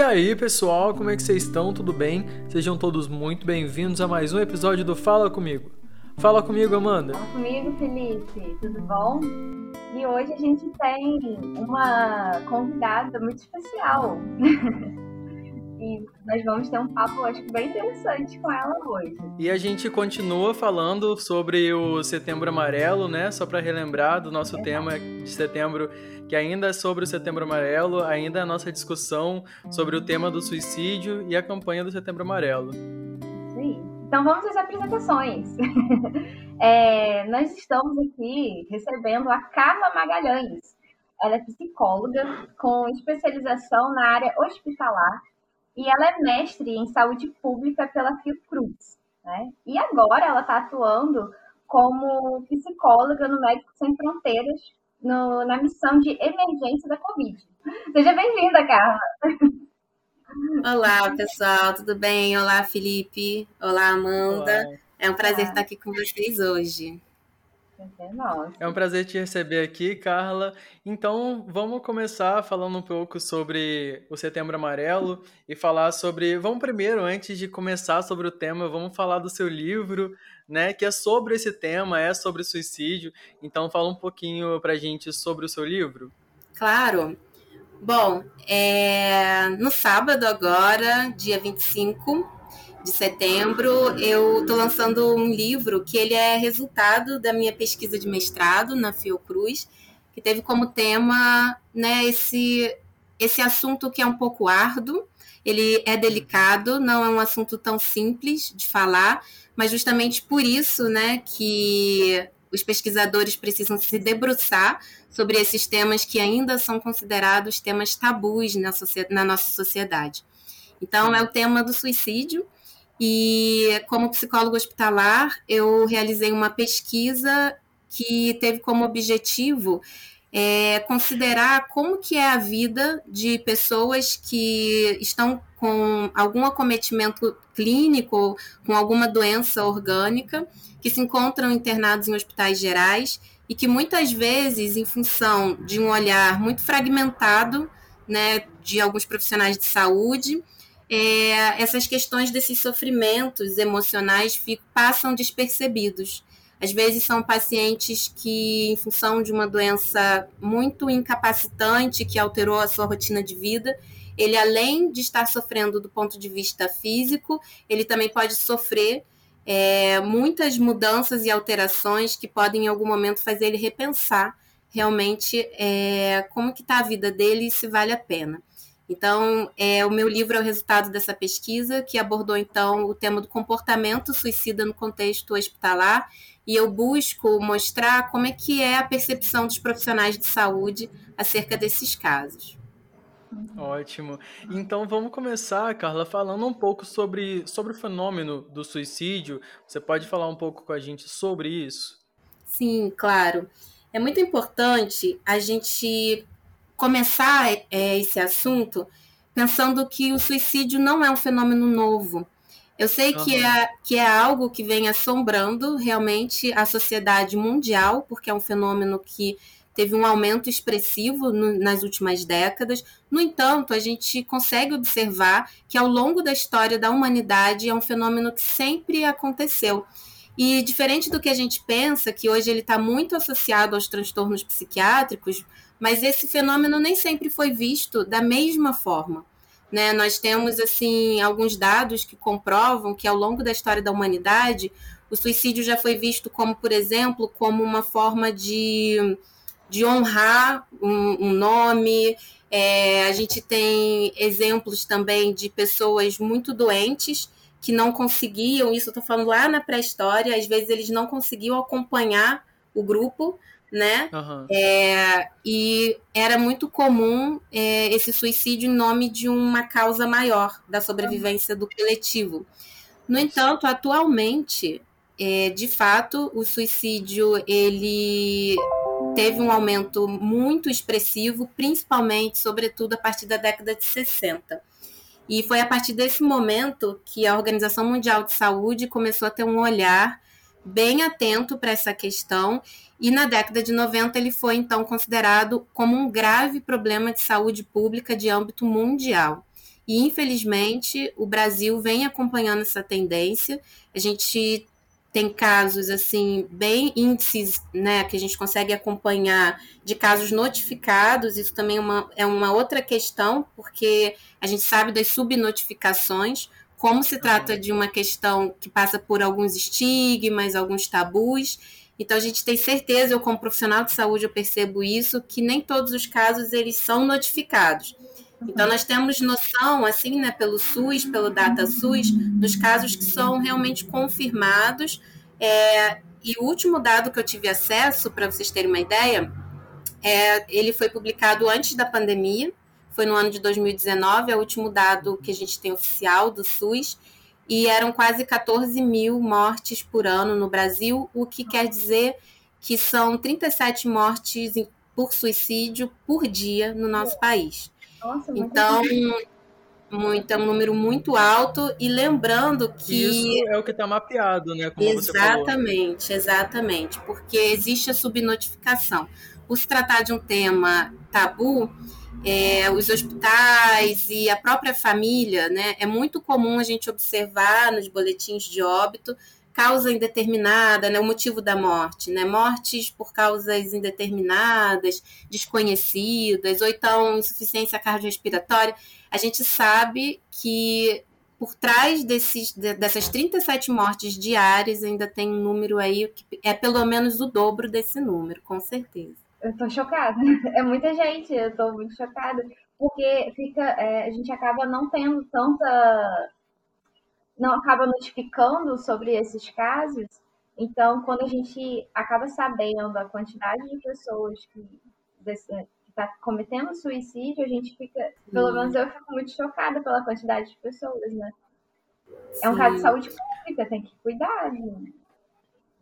E aí, pessoal, como é que vocês estão? Tudo bem? Sejam todos muito bem-vindos a mais um episódio do Fala Comigo. Fala comigo, Amanda. Fala comigo, Felipe. Tudo bom? E hoje a gente tem uma convidada muito especial. e nós vamos ter um papo, acho que bem interessante com ela hoje. E a gente continua falando sobre o Setembro Amarelo, né? Só para relembrar do nosso é tema de setembro, que ainda é sobre o Setembro Amarelo, ainda é a nossa discussão sobre o tema do suicídio e a campanha do Setembro Amarelo. Sim. Então vamos às apresentações. é, nós estamos aqui recebendo a Carla Magalhães. Ela é psicóloga com especialização na área hospitalar e ela é mestre em saúde pública pela Fiocruz. Né? E agora ela está atuando como psicóloga no Médicos Sem Fronteiras, no, na missão de emergência da Covid. Seja bem-vinda, Carla. Olá, pessoal, tudo bem? Olá, Felipe. Olá, Amanda. Olá. É um prazer Olá. estar aqui com vocês hoje. É um prazer te receber aqui, Carla. Então, vamos começar falando um pouco sobre o Setembro Amarelo e falar sobre. Vamos primeiro, antes de começar sobre o tema, vamos falar do seu livro, né? Que é sobre esse tema, é sobre suicídio. Então, fala um pouquinho pra gente sobre o seu livro. Claro. Bom, é... no sábado agora, dia 25, de setembro, eu estou lançando um livro que ele é resultado da minha pesquisa de mestrado na Fiocruz, que teve como tema né, esse, esse assunto que é um pouco árduo, ele é delicado, não é um assunto tão simples de falar, mas justamente por isso né, que os pesquisadores precisam se debruçar sobre esses temas que ainda são considerados temas tabus na, na nossa sociedade. Então, é o tema do suicídio, e como psicólogo hospitalar, eu realizei uma pesquisa que teve como objetivo é, considerar como que é a vida de pessoas que estão com algum acometimento clínico, com alguma doença orgânica, que se encontram internados em hospitais gerais e que muitas vezes, em função de um olhar muito fragmentado, né, de alguns profissionais de saúde, é, essas questões desses sofrimentos emocionais passam despercebidos. Às vezes são pacientes que, em função de uma doença muito incapacitante que alterou a sua rotina de vida, ele além de estar sofrendo do ponto de vista físico, ele também pode sofrer é, muitas mudanças e alterações que podem em algum momento fazer ele repensar realmente é, como que está a vida dele e se vale a pena. Então, é, o meu livro é o resultado dessa pesquisa, que abordou, então, o tema do comportamento suicida no contexto hospitalar, e eu busco mostrar como é que é a percepção dos profissionais de saúde acerca desses casos. Ótimo. Então vamos começar, Carla, falando um pouco sobre, sobre o fenômeno do suicídio. Você pode falar um pouco com a gente sobre isso? Sim, claro. É muito importante a gente começar é, esse assunto pensando que o suicídio não é um fenômeno novo. Eu sei uhum. que, é, que é algo que vem assombrando realmente a sociedade mundial, porque é um fenômeno que teve um aumento expressivo no, nas últimas décadas. No entanto, a gente consegue observar que ao longo da história da humanidade é um fenômeno que sempre aconteceu. E diferente do que a gente pensa, que hoje ele está muito associado aos transtornos psiquiátricos, mas esse fenômeno nem sempre foi visto da mesma forma. Né? Nós temos assim alguns dados que comprovam que ao longo da história da humanidade o suicídio já foi visto como, por exemplo, como uma forma de, de honrar um, um nome. É, a gente tem exemplos também de pessoas muito doentes que não conseguiam, isso eu estou falando lá na pré-história, às vezes eles não conseguiam acompanhar o grupo, né? Uhum. É, e era muito comum é, esse suicídio em nome de uma causa maior da sobrevivência do coletivo. No entanto, atualmente, é, de fato, o suicídio ele teve um aumento muito expressivo, principalmente, sobretudo, a partir da década de 60. E foi a partir desse momento que a Organização Mundial de Saúde começou a ter um olhar bem atento para essa questão e na década de 90 ele foi então considerado como um grave problema de saúde pública de âmbito mundial. e infelizmente o Brasil vem acompanhando essa tendência. A gente tem casos assim bem índices, né, que a gente consegue acompanhar de casos notificados. Isso também é uma, é uma outra questão, porque a gente sabe das subnotificações. Como se trata de uma questão que passa por alguns estigmas, alguns tabus, então a gente tem certeza, eu como profissional de saúde eu percebo isso, que nem todos os casos eles são notificados. Então nós temos noção, assim, né, pelo SUS, pelo DataSUS, dos casos que são realmente confirmados. É, e o último dado que eu tive acesso, para vocês terem uma ideia, é, ele foi publicado antes da pandemia, foi no ano de 2019, é o último dado que a gente tem oficial do SUS, e eram quase 14 mil mortes por ano no Brasil, o que quer dizer que são 37 mortes por suicídio por dia no nosso país. Nossa, então, muito, é um número muito alto, e lembrando que. Isso é o que está mapeado, né? Como exatamente, exatamente, porque existe a subnotificação. Por se tratar de um tema tabu, é, os hospitais e a própria família, né? É muito comum a gente observar nos boletins de óbito causa indeterminada, né, o motivo da morte, né, mortes por causas indeterminadas, desconhecidas, ou então insuficiência cardiorrespiratória. A gente sabe que por trás desses, dessas 37 mortes diárias ainda tem um número aí que é pelo menos o dobro desse número, com certeza. Eu tô chocada. É muita gente, eu tô muito chocada. Porque fica, é, a gente acaba não tendo tanta. Não acaba notificando sobre esses casos. Então, quando a gente acaba sabendo a quantidade de pessoas que está cometendo suicídio, a gente fica. Pelo menos eu fico muito chocada pela quantidade de pessoas, né? Sim. É um caso de saúde pública, tem que cuidar,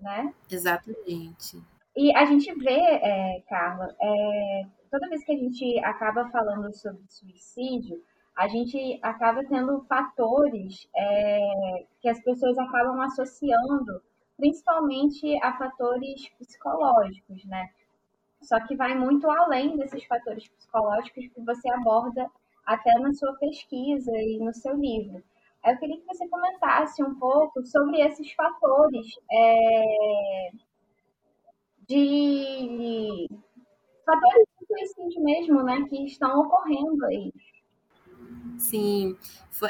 né? Exatamente. E a gente vê, é, Carla, é, toda vez que a gente acaba falando sobre suicídio, a gente acaba tendo fatores é, que as pessoas acabam associando, principalmente a fatores psicológicos, né? Só que vai muito além desses fatores psicológicos que você aborda até na sua pesquisa e no seu livro. Eu queria que você comentasse um pouco sobre esses fatores é, de fatores de suicídio mesmo, né, que estão ocorrendo aí. Sim,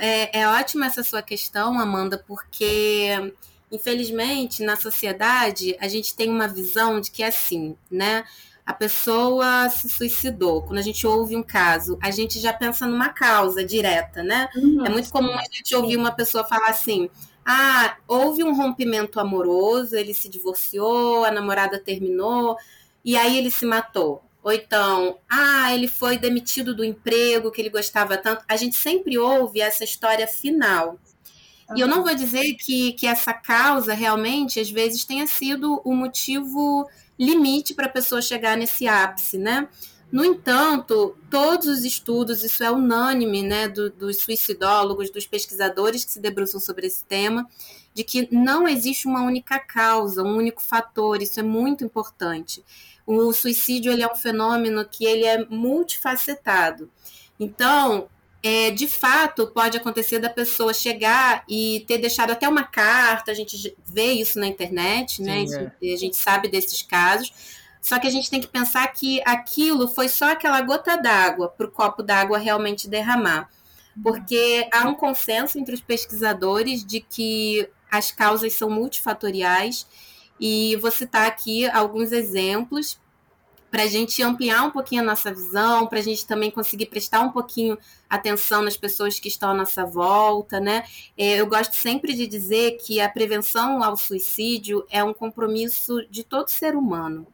é, é ótima essa sua questão, Amanda, porque infelizmente na sociedade a gente tem uma visão de que é assim, né? A pessoa se suicidou. Quando a gente ouve um caso, a gente já pensa numa causa direta, né? Uhum, é muito comum a gente ouvir uma pessoa falar assim: ah, houve um rompimento amoroso, ele se divorciou, a namorada terminou, e aí ele se matou. Ou então, ah, ele foi demitido do emprego que ele gostava tanto. A gente sempre ouve essa história final. E eu não vou dizer que, que essa causa realmente, às vezes, tenha sido o motivo limite para a pessoa chegar nesse ápice, né? No entanto, todos os estudos, isso é unânime, né, do, dos suicidólogos, dos pesquisadores que se debruçam sobre esse tema, de que não existe uma única causa, um único fator, isso é muito importante. O suicídio ele é um fenômeno que ele é multifacetado. Então, é, de fato, pode acontecer da pessoa chegar e ter deixado até uma carta, a gente vê isso na internet, né? Sim, é. isso, a gente sabe desses casos só que a gente tem que pensar que aquilo foi só aquela gota d'água para o copo d'água realmente derramar. Porque há um consenso entre os pesquisadores de que as causas são multifatoriais, e vou citar aqui alguns exemplos para a gente ampliar um pouquinho a nossa visão, para a gente também conseguir prestar um pouquinho atenção nas pessoas que estão à nossa volta, né? É, eu gosto sempre de dizer que a prevenção ao suicídio é um compromisso de todo ser humano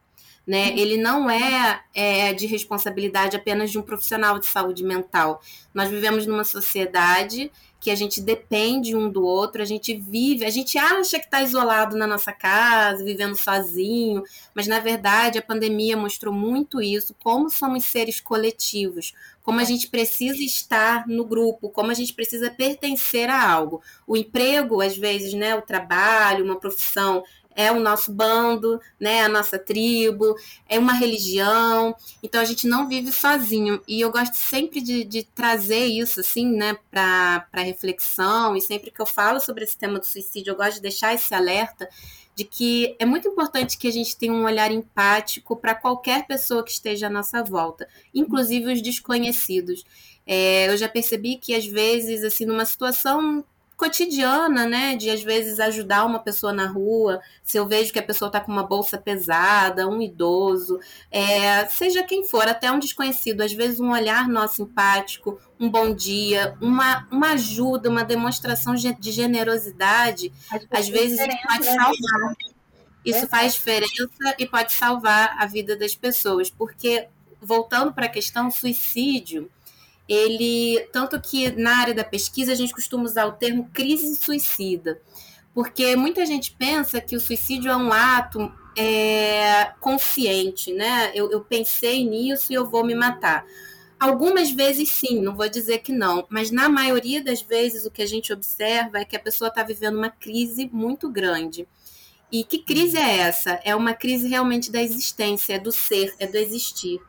né? Uhum. Ele não é, é de responsabilidade apenas de um profissional de saúde mental. Nós vivemos numa sociedade que a gente depende um do outro, a gente vive, a gente acha que está isolado na nossa casa, vivendo sozinho, mas na verdade a pandemia mostrou muito isso, como somos seres coletivos, como a gente precisa estar no grupo, como a gente precisa pertencer a algo. O emprego, às vezes, né, o trabalho, uma profissão, é o nosso bando, né, a nossa tribo, é uma religião. Então a gente não vive sozinho. E eu gosto sempre de, de trazer isso assim, né, para reflexão. E sempre que eu falo sobre esse tema do suicídio, eu gosto de deixar esse alerta de que é muito importante que a gente tenha um olhar empático para qualquer pessoa que esteja à nossa volta, inclusive os desconhecidos. É, eu já percebi que às vezes, assim, numa situação cotidiana, né? De às vezes ajudar uma pessoa na rua, se eu vejo que a pessoa está com uma bolsa pesada, um idoso, é, seja quem for, até um desconhecido, às vezes um olhar nosso simpático, um bom dia, uma, uma ajuda, uma demonstração de generosidade, às vezes pode né, salvar. Isso faz diferença e pode salvar a vida das pessoas, porque voltando para a questão suicídio, ele tanto que na área da pesquisa a gente costuma usar o termo crise suicida, porque muita gente pensa que o suicídio é um ato é, consciente, né? Eu, eu pensei nisso e eu vou me matar. Algumas vezes sim, não vou dizer que não, mas na maioria das vezes o que a gente observa é que a pessoa está vivendo uma crise muito grande. E que crise é essa? É uma crise realmente da existência, é do ser, é do existir.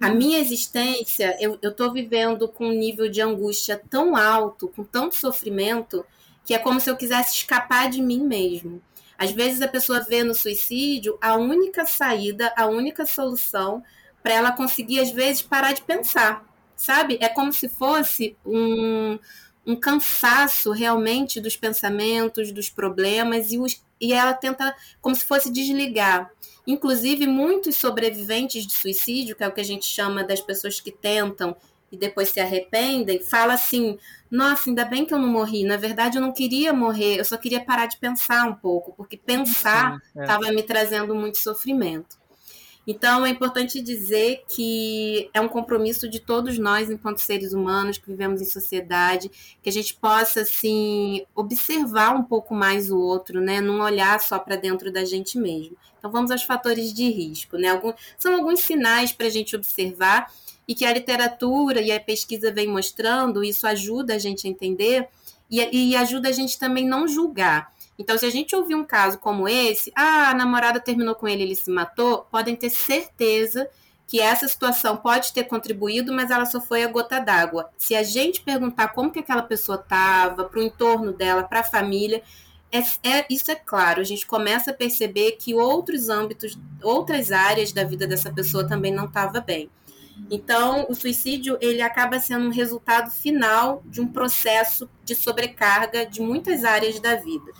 A minha existência, eu estou vivendo com um nível de angústia tão alto, com tanto sofrimento, que é como se eu quisesse escapar de mim mesmo. Às vezes a pessoa vê no suicídio a única saída, a única solução para ela conseguir, às vezes, parar de pensar, sabe? É como se fosse um, um cansaço realmente dos pensamentos, dos problemas, e, os, e ela tenta, como se fosse desligar. Inclusive, muitos sobreviventes de suicídio, que é o que a gente chama das pessoas que tentam e depois se arrependem, fala assim: nossa, ainda bem que eu não morri. Na verdade, eu não queria morrer, eu só queria parar de pensar um pouco, porque pensar estava é. me trazendo muito sofrimento. Então, é importante dizer que é um compromisso de todos nós, enquanto seres humanos que vivemos em sociedade, que a gente possa, assim, observar um pouco mais o outro, né? Não olhar só para dentro da gente mesmo. Então, vamos aos fatores de risco, né? Alguns, são alguns sinais para a gente observar e que a literatura e a pesquisa vem mostrando, isso ajuda a gente a entender e, e ajuda a gente também não julgar. Então, se a gente ouvir um caso como esse, ah, a namorada terminou com ele, ele se matou, podem ter certeza que essa situação pode ter contribuído, mas ela só foi a gota d'água. Se a gente perguntar como que aquela pessoa estava, para o entorno dela, para a família, é, é, isso é claro. A gente começa a perceber que outros âmbitos, outras áreas da vida dessa pessoa também não estava bem. Então, o suicídio ele acaba sendo um resultado final de um processo de sobrecarga de muitas áreas da vida.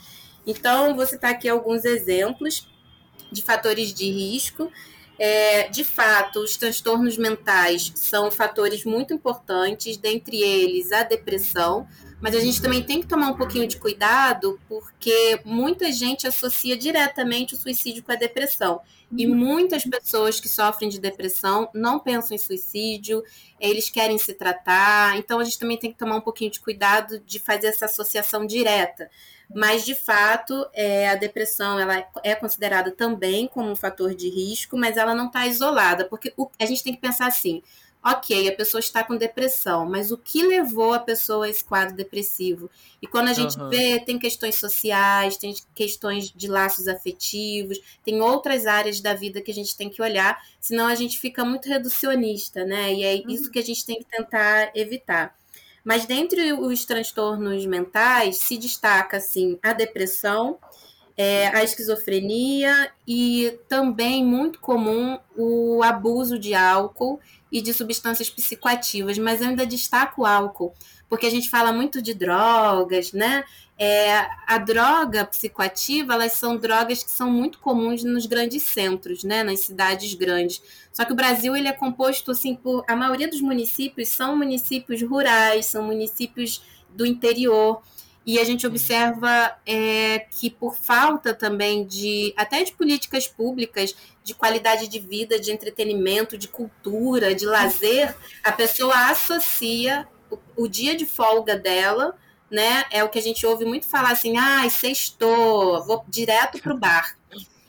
Então, vou citar aqui alguns exemplos de fatores de risco. É, de fato, os transtornos mentais são fatores muito importantes, dentre eles a depressão, mas a gente também tem que tomar um pouquinho de cuidado, porque muita gente associa diretamente o suicídio com a depressão. E uhum. muitas pessoas que sofrem de depressão não pensam em suicídio, eles querem se tratar, então a gente também tem que tomar um pouquinho de cuidado de fazer essa associação direta mas de fato é, a depressão ela é considerada também como um fator de risco, mas ela não está isolada, porque o, a gente tem que pensar assim, ok, a pessoa está com depressão, mas o que levou a pessoa a esse quadro depressivo? E quando a gente uhum. vê, tem questões sociais, tem questões de laços afetivos, tem outras áreas da vida que a gente tem que olhar, senão a gente fica muito reducionista, né? E é isso uhum. que a gente tem que tentar evitar. Mas dentre os transtornos mentais se destaca assim a depressão, é, a esquizofrenia e também muito comum o abuso de álcool e de substâncias psicoativas, mas eu ainda destaco o álcool, porque a gente fala muito de drogas, né? É, a droga psicoativa, elas são drogas que são muito comuns nos grandes centros, né? Nas cidades grandes. Só que o Brasil ele é composto assim por a maioria dos municípios são municípios rurais, são municípios do interior. E a gente observa é, que por falta também de até de políticas públicas de qualidade de vida, de entretenimento, de cultura, de lazer, a pessoa associa o, o dia de folga dela, né? É o que a gente ouve muito falar assim, ah, sextou, vou direto para o bar.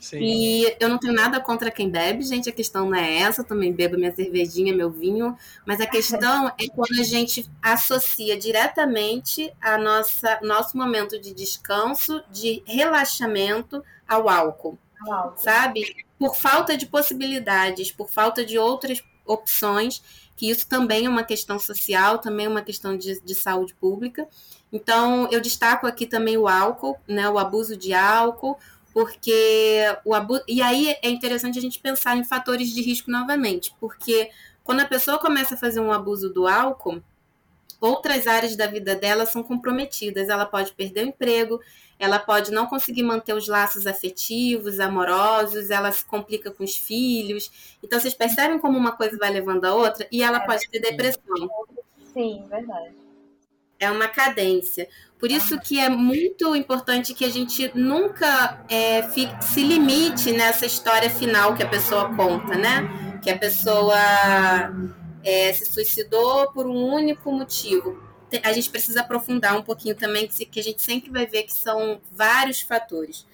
Sim. E eu não tenho nada contra quem bebe, gente. A questão não é essa. Eu também bebo minha cervejinha, meu vinho. Mas a questão é quando a gente associa diretamente a nossa nosso momento de descanso, de relaxamento ao álcool, ao álcool. sabe? Por falta de possibilidades, por falta de outras opções, que isso também é uma questão social, também é uma questão de, de saúde pública. Então, eu destaco aqui também o álcool, né, o abuso de álcool, porque o abuso. E aí é interessante a gente pensar em fatores de risco novamente, porque quando a pessoa começa a fazer um abuso do álcool, outras áreas da vida dela são comprometidas. Ela pode perder o emprego, ela pode não conseguir manter os laços afetivos, amorosos, ela se complica com os filhos. Então, vocês percebem como uma coisa vai levando a outra e ela é, pode ter depressão. Sim, verdade. É uma cadência. Por isso que é muito importante que a gente nunca é, fique, se limite nessa história final que a pessoa conta, né? Que a pessoa é, se suicidou por um único motivo. A gente precisa aprofundar um pouquinho também, que a gente sempre vai ver que são vários fatores.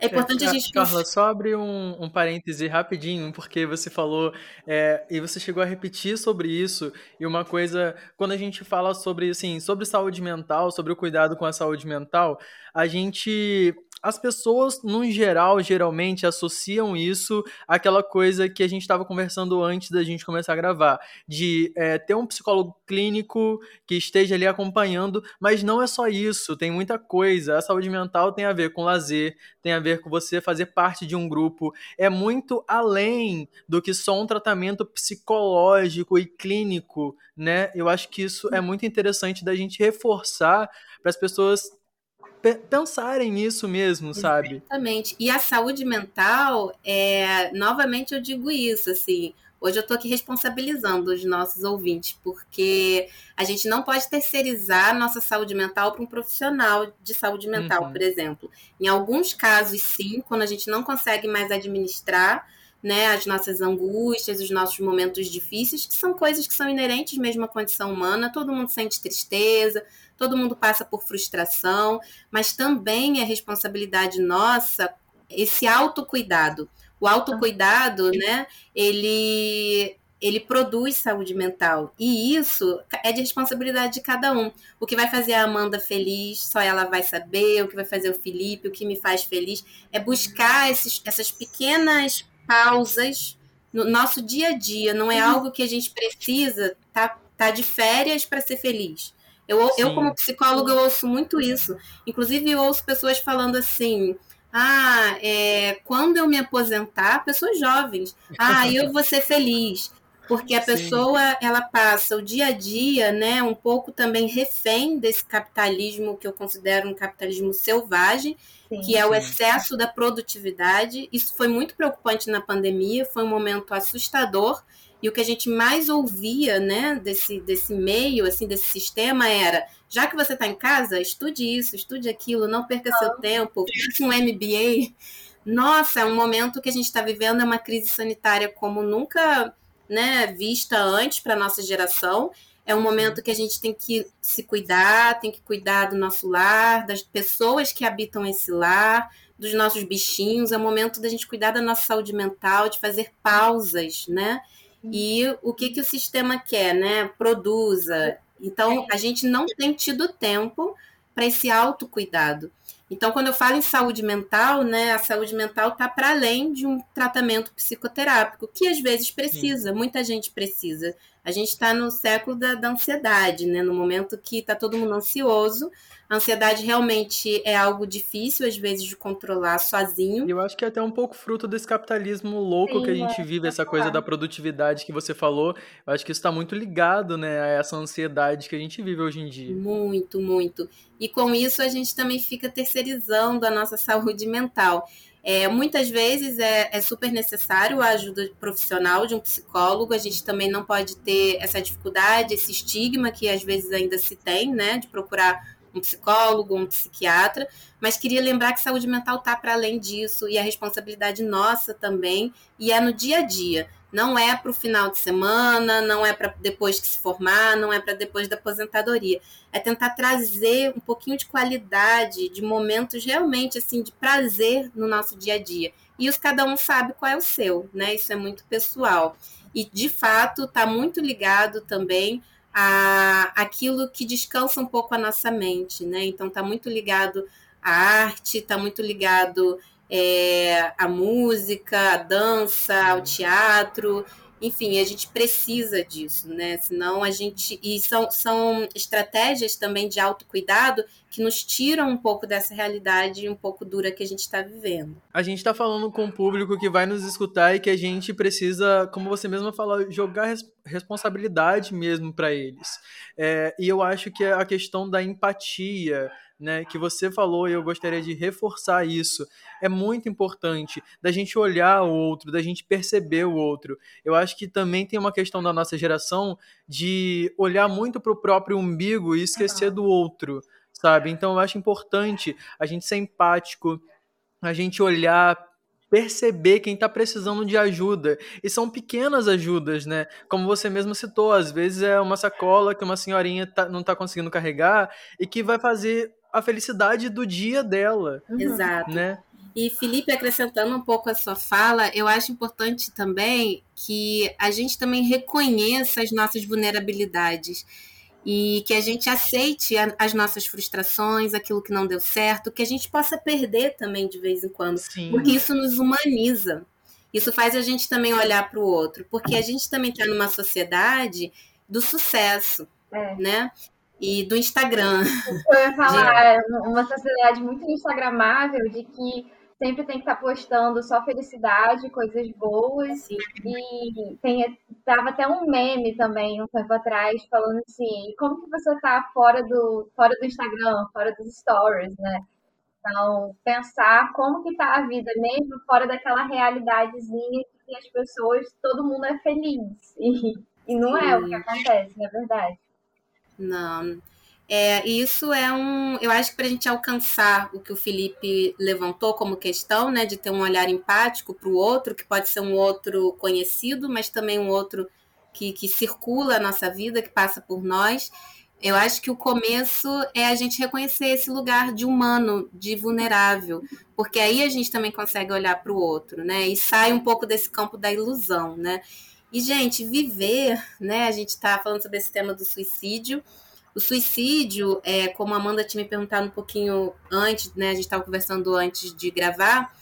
É importante é, a gente. Carla, só abrir um, um parêntese rapidinho, porque você falou é, e você chegou a repetir sobre isso. E uma coisa, quando a gente fala sobre, assim, sobre saúde mental, sobre o cuidado com a saúde mental, a gente as pessoas, no geral, geralmente associam isso àquela coisa que a gente estava conversando antes da gente começar a gravar, de é, ter um psicólogo clínico que esteja ali acompanhando, mas não é só isso, tem muita coisa. A saúde mental tem a ver com lazer, tem a ver com você fazer parte de um grupo, é muito além do que só um tratamento psicológico e clínico, né? Eu acho que isso é muito interessante da gente reforçar para as pessoas pensarem nisso mesmo, sabe? Exatamente. E a saúde mental, é, novamente eu digo isso, assim, hoje eu estou aqui responsabilizando os nossos ouvintes, porque a gente não pode terceirizar a nossa saúde mental para um profissional de saúde mental, uhum. por exemplo. Em alguns casos, sim, quando a gente não consegue mais administrar, né, as nossas angústias, os nossos momentos difíceis, que são coisas que são inerentes mesmo à condição humana, todo mundo sente tristeza, todo mundo passa por frustração, mas também é responsabilidade nossa esse autocuidado. O autocuidado, né, ele ele produz saúde mental. E isso é de responsabilidade de cada um. O que vai fazer a Amanda feliz, só ela vai saber. O que vai fazer o Felipe, o que me faz feliz, é buscar esses, essas pequenas pausas no nosso dia a dia. Não é uhum. algo que a gente precisa tá, tá de férias para ser feliz. Eu, eu, como psicóloga, eu ouço muito isso. Inclusive, eu ouço pessoas falando assim: ah, é, quando eu me aposentar, pessoas jovens, ah, eu vou ser feliz. Porque a Sim. pessoa, ela passa o dia a dia, né, um pouco também refém desse capitalismo que eu considero um capitalismo selvagem, Sim. que é o excesso da produtividade. Isso foi muito preocupante na pandemia, foi um momento assustador e o que a gente mais ouvia, né, desse, desse meio, assim, desse sistema era, já que você está em casa, estude isso, estude aquilo, não perca seu tempo, faça um MBA. Nossa, é um momento que a gente está vivendo, é uma crise sanitária como nunca né, vista antes para a nossa geração. É um momento que a gente tem que se cuidar, tem que cuidar do nosso lar, das pessoas que habitam esse lar, dos nossos bichinhos. É o momento da gente cuidar da nossa saúde mental, de fazer pausas, né? e o que, que o sistema quer, né? Produza. Então, a gente não tem tido tempo para esse autocuidado. Então, quando eu falo em saúde mental, né, a saúde mental está para além de um tratamento psicoterápico, que às vezes precisa, Sim. muita gente precisa. A gente está no século da, da, ansiedade, né, no momento que está todo mundo ansioso, a ansiedade realmente é algo difícil, às vezes, de controlar sozinho. E eu acho que é até um pouco fruto desse capitalismo louco Sim, que a gente é, vive, essa coisa da produtividade que você falou. Eu acho que isso está muito ligado, né, a essa ansiedade que a gente vive hoje em dia. Muito, muito. E com isso a gente também fica terceirizando a nossa saúde mental. É, muitas vezes é, é, super necessário a ajuda profissional de um psicólogo. A gente também não pode ter essa dificuldade, esse estigma que às vezes ainda se tem, né, de procurar um psicólogo, um psiquiatra, mas queria lembrar que saúde mental está para além disso e a responsabilidade nossa também, e é no dia a dia. Não é para o final de semana, não é para depois que se formar, não é para depois da aposentadoria. É tentar trazer um pouquinho de qualidade, de momentos realmente assim de prazer no nosso dia a dia. e os cada um sabe qual é o seu, né? Isso é muito pessoal. E de fato está muito ligado também a aquilo que descansa um pouco a nossa mente, né? Então está muito ligado à arte, está muito ligado é, à música, à dança, ao teatro, enfim, a gente precisa disso, né? Senão a gente. E são, são estratégias também de autocuidado que nos tiram um pouco dessa realidade um pouco dura que a gente está vivendo. A gente está falando com o público que vai nos escutar e que a gente precisa, como você mesma falou, jogar res responsabilidade mesmo para eles. É, e eu acho que a questão da empatia, né, que você falou e eu gostaria de reforçar isso. É muito importante da gente olhar o outro, da gente perceber o outro. Eu acho que também tem uma questão da nossa geração de olhar muito para o próprio umbigo e esquecer do outro, sabe? Então eu acho importante a gente ser empático, a gente olhar perceber quem está precisando de ajuda. E são pequenas ajudas, né? Como você mesmo citou, às vezes é uma sacola que uma senhorinha tá, não está conseguindo carregar e que vai fazer a felicidade do dia dela. Uhum. Exato. Né? E Felipe, acrescentando um pouco a sua fala, eu acho importante também que a gente também reconheça as nossas vulnerabilidades e que a gente aceite as nossas frustrações, aquilo que não deu certo, que a gente possa perder também de vez em quando, Sim. porque isso nos humaniza. Isso faz a gente também olhar para o outro, porque a gente também está numa sociedade do sucesso, é. né? E do Instagram. Eu ia falar, de... É uma sociedade muito instagramável de que sempre tem que estar postando só felicidade, coisas boas. Sim. E tem, tava até um meme também um tempo atrás falando assim, como que você tá fora do, fora do Instagram, fora dos stories, né? Então, pensar como que tá a vida mesmo fora daquela realidadezinha que as pessoas, todo mundo é feliz. E, e não é o que acontece, na verdade. Não. É, isso é um. Eu acho que para a gente alcançar o que o Felipe levantou como questão, né, de ter um olhar empático para o outro, que pode ser um outro conhecido, mas também um outro que, que circula a nossa vida, que passa por nós. Eu acho que o começo é a gente reconhecer esse lugar de humano, de vulnerável, porque aí a gente também consegue olhar para o outro, né? E sai um pouco desse campo da ilusão, né? E, gente, viver, né? A gente está falando sobre esse tema do suicídio. O suicídio, é, como a Amanda tinha me perguntado um pouquinho antes, né? A gente estava conversando antes de gravar.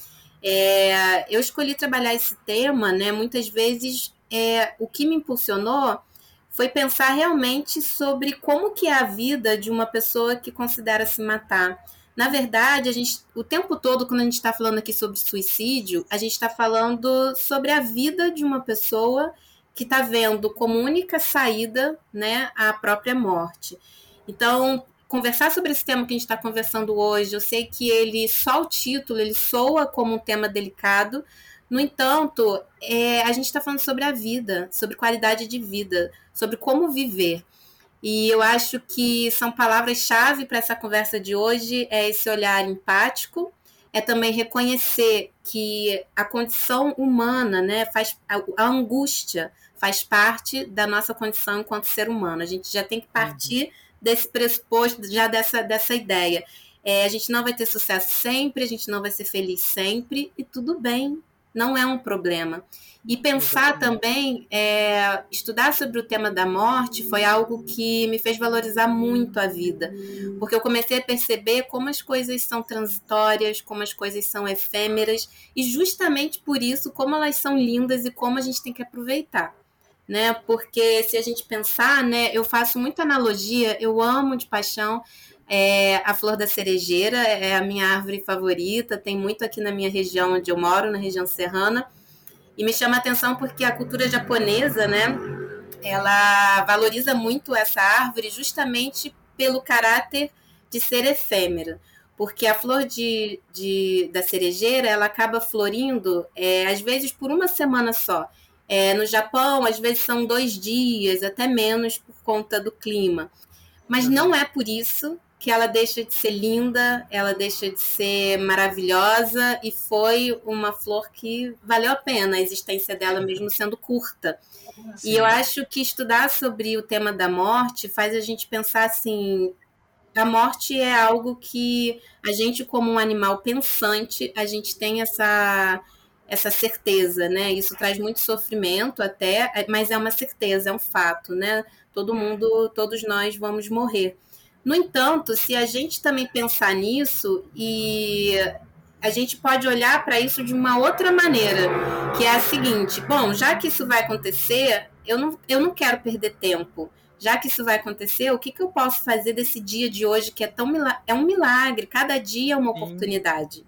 É, eu escolhi trabalhar esse tema, né? Muitas vezes, é, o que me impulsionou foi pensar realmente sobre como que é a vida de uma pessoa que considera se matar. Na verdade, a gente, o tempo todo, quando a gente está falando aqui sobre suicídio, a gente está falando sobre a vida de uma pessoa que está vendo como única saída né, a própria morte. Então, conversar sobre esse tema que a gente está conversando hoje, eu sei que ele, só o título, ele soa como um tema delicado, no entanto, é, a gente está falando sobre a vida, sobre qualidade de vida, sobre como viver. E eu acho que são palavras-chave para essa conversa de hoje, é esse olhar empático, é também reconhecer que a condição humana, né, faz a, angústia faz parte da nossa condição enquanto ser humano. A gente já tem que partir uhum. desse pressuposto, já dessa, dessa ideia. É, a gente não vai ter sucesso sempre, a gente não vai ser feliz sempre, e tudo bem, não é um problema. E pensar Exatamente. também, é, estudar sobre o tema da morte foi algo que me fez valorizar muito a vida, porque eu comecei a perceber como as coisas são transitórias, como as coisas são efêmeras, e justamente por isso, como elas são lindas e como a gente tem que aproveitar. Né? Porque se a gente pensar, né, eu faço muita analogia, eu amo de paixão é, a flor da cerejeira, é a minha árvore favorita, tem muito aqui na minha região onde eu moro, na região serrana. E me chama a atenção porque a cultura japonesa, né, ela valoriza muito essa árvore justamente pelo caráter de ser efêmera. Porque a flor de, de da cerejeira, ela acaba florindo, é, às vezes, por uma semana só. É, no Japão, às vezes são dois dias, até menos por conta do clima. Mas não é por isso que ela deixa de ser linda, ela deixa de ser maravilhosa e foi uma flor que valeu a pena a existência dela, mesmo sendo curta. Sim. E eu acho que estudar sobre o tema da morte faz a gente pensar assim: a morte é algo que a gente, como um animal pensante, a gente tem essa essa certeza, né? Isso traz muito sofrimento até, mas é uma certeza, é um fato, né? Todo mundo, todos nós vamos morrer. No entanto, se a gente também pensar nisso e a gente pode olhar para isso de uma outra maneira, que é a seguinte: bom, já que isso vai acontecer, eu não, eu não quero perder tempo. Já que isso vai acontecer, o que, que eu posso fazer desse dia de hoje que é tão é um milagre? Cada dia é uma oportunidade.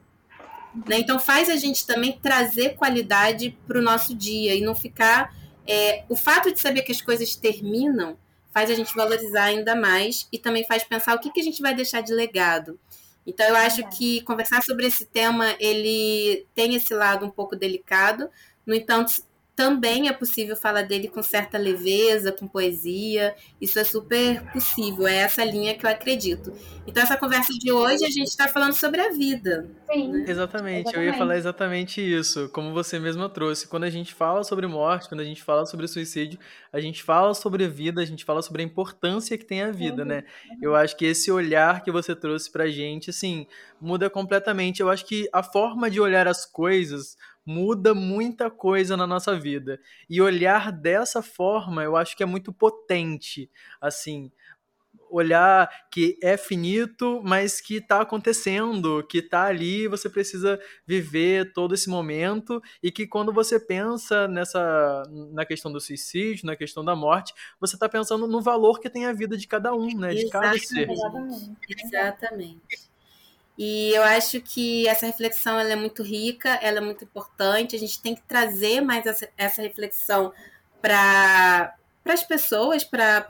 Né? Então faz a gente também trazer qualidade para o nosso dia e não ficar. É, o fato de saber que as coisas terminam faz a gente valorizar ainda mais e também faz pensar o que, que a gente vai deixar de legado. Então eu acho que conversar sobre esse tema ele tem esse lado um pouco delicado, no entanto também é possível falar dele com certa leveza, com poesia. Isso é super possível, é essa linha que eu acredito. Então, essa conversa de hoje, a gente está falando sobre a vida. Sim. Né? Exatamente. exatamente, eu ia falar exatamente isso, como você mesma trouxe. Quando a gente fala sobre morte, quando a gente fala sobre suicídio, a gente fala sobre a vida, a gente fala sobre a importância que tem a vida, uhum. né? Eu acho que esse olhar que você trouxe pra gente, assim, muda completamente. Eu acho que a forma de olhar as coisas muda muita coisa na nossa vida. E olhar dessa forma, eu acho que é muito potente, assim, olhar que é finito, mas que está acontecendo, que está ali, você precisa viver todo esse momento e que quando você pensa nessa na questão do suicídio, na questão da morte, você está pensando no valor que tem a vida de cada um, né, de cada ser. Exatamente. E eu acho que essa reflexão ela é muito rica, ela é muito importante. A gente tem que trazer mais essa, essa reflexão para as pessoas, para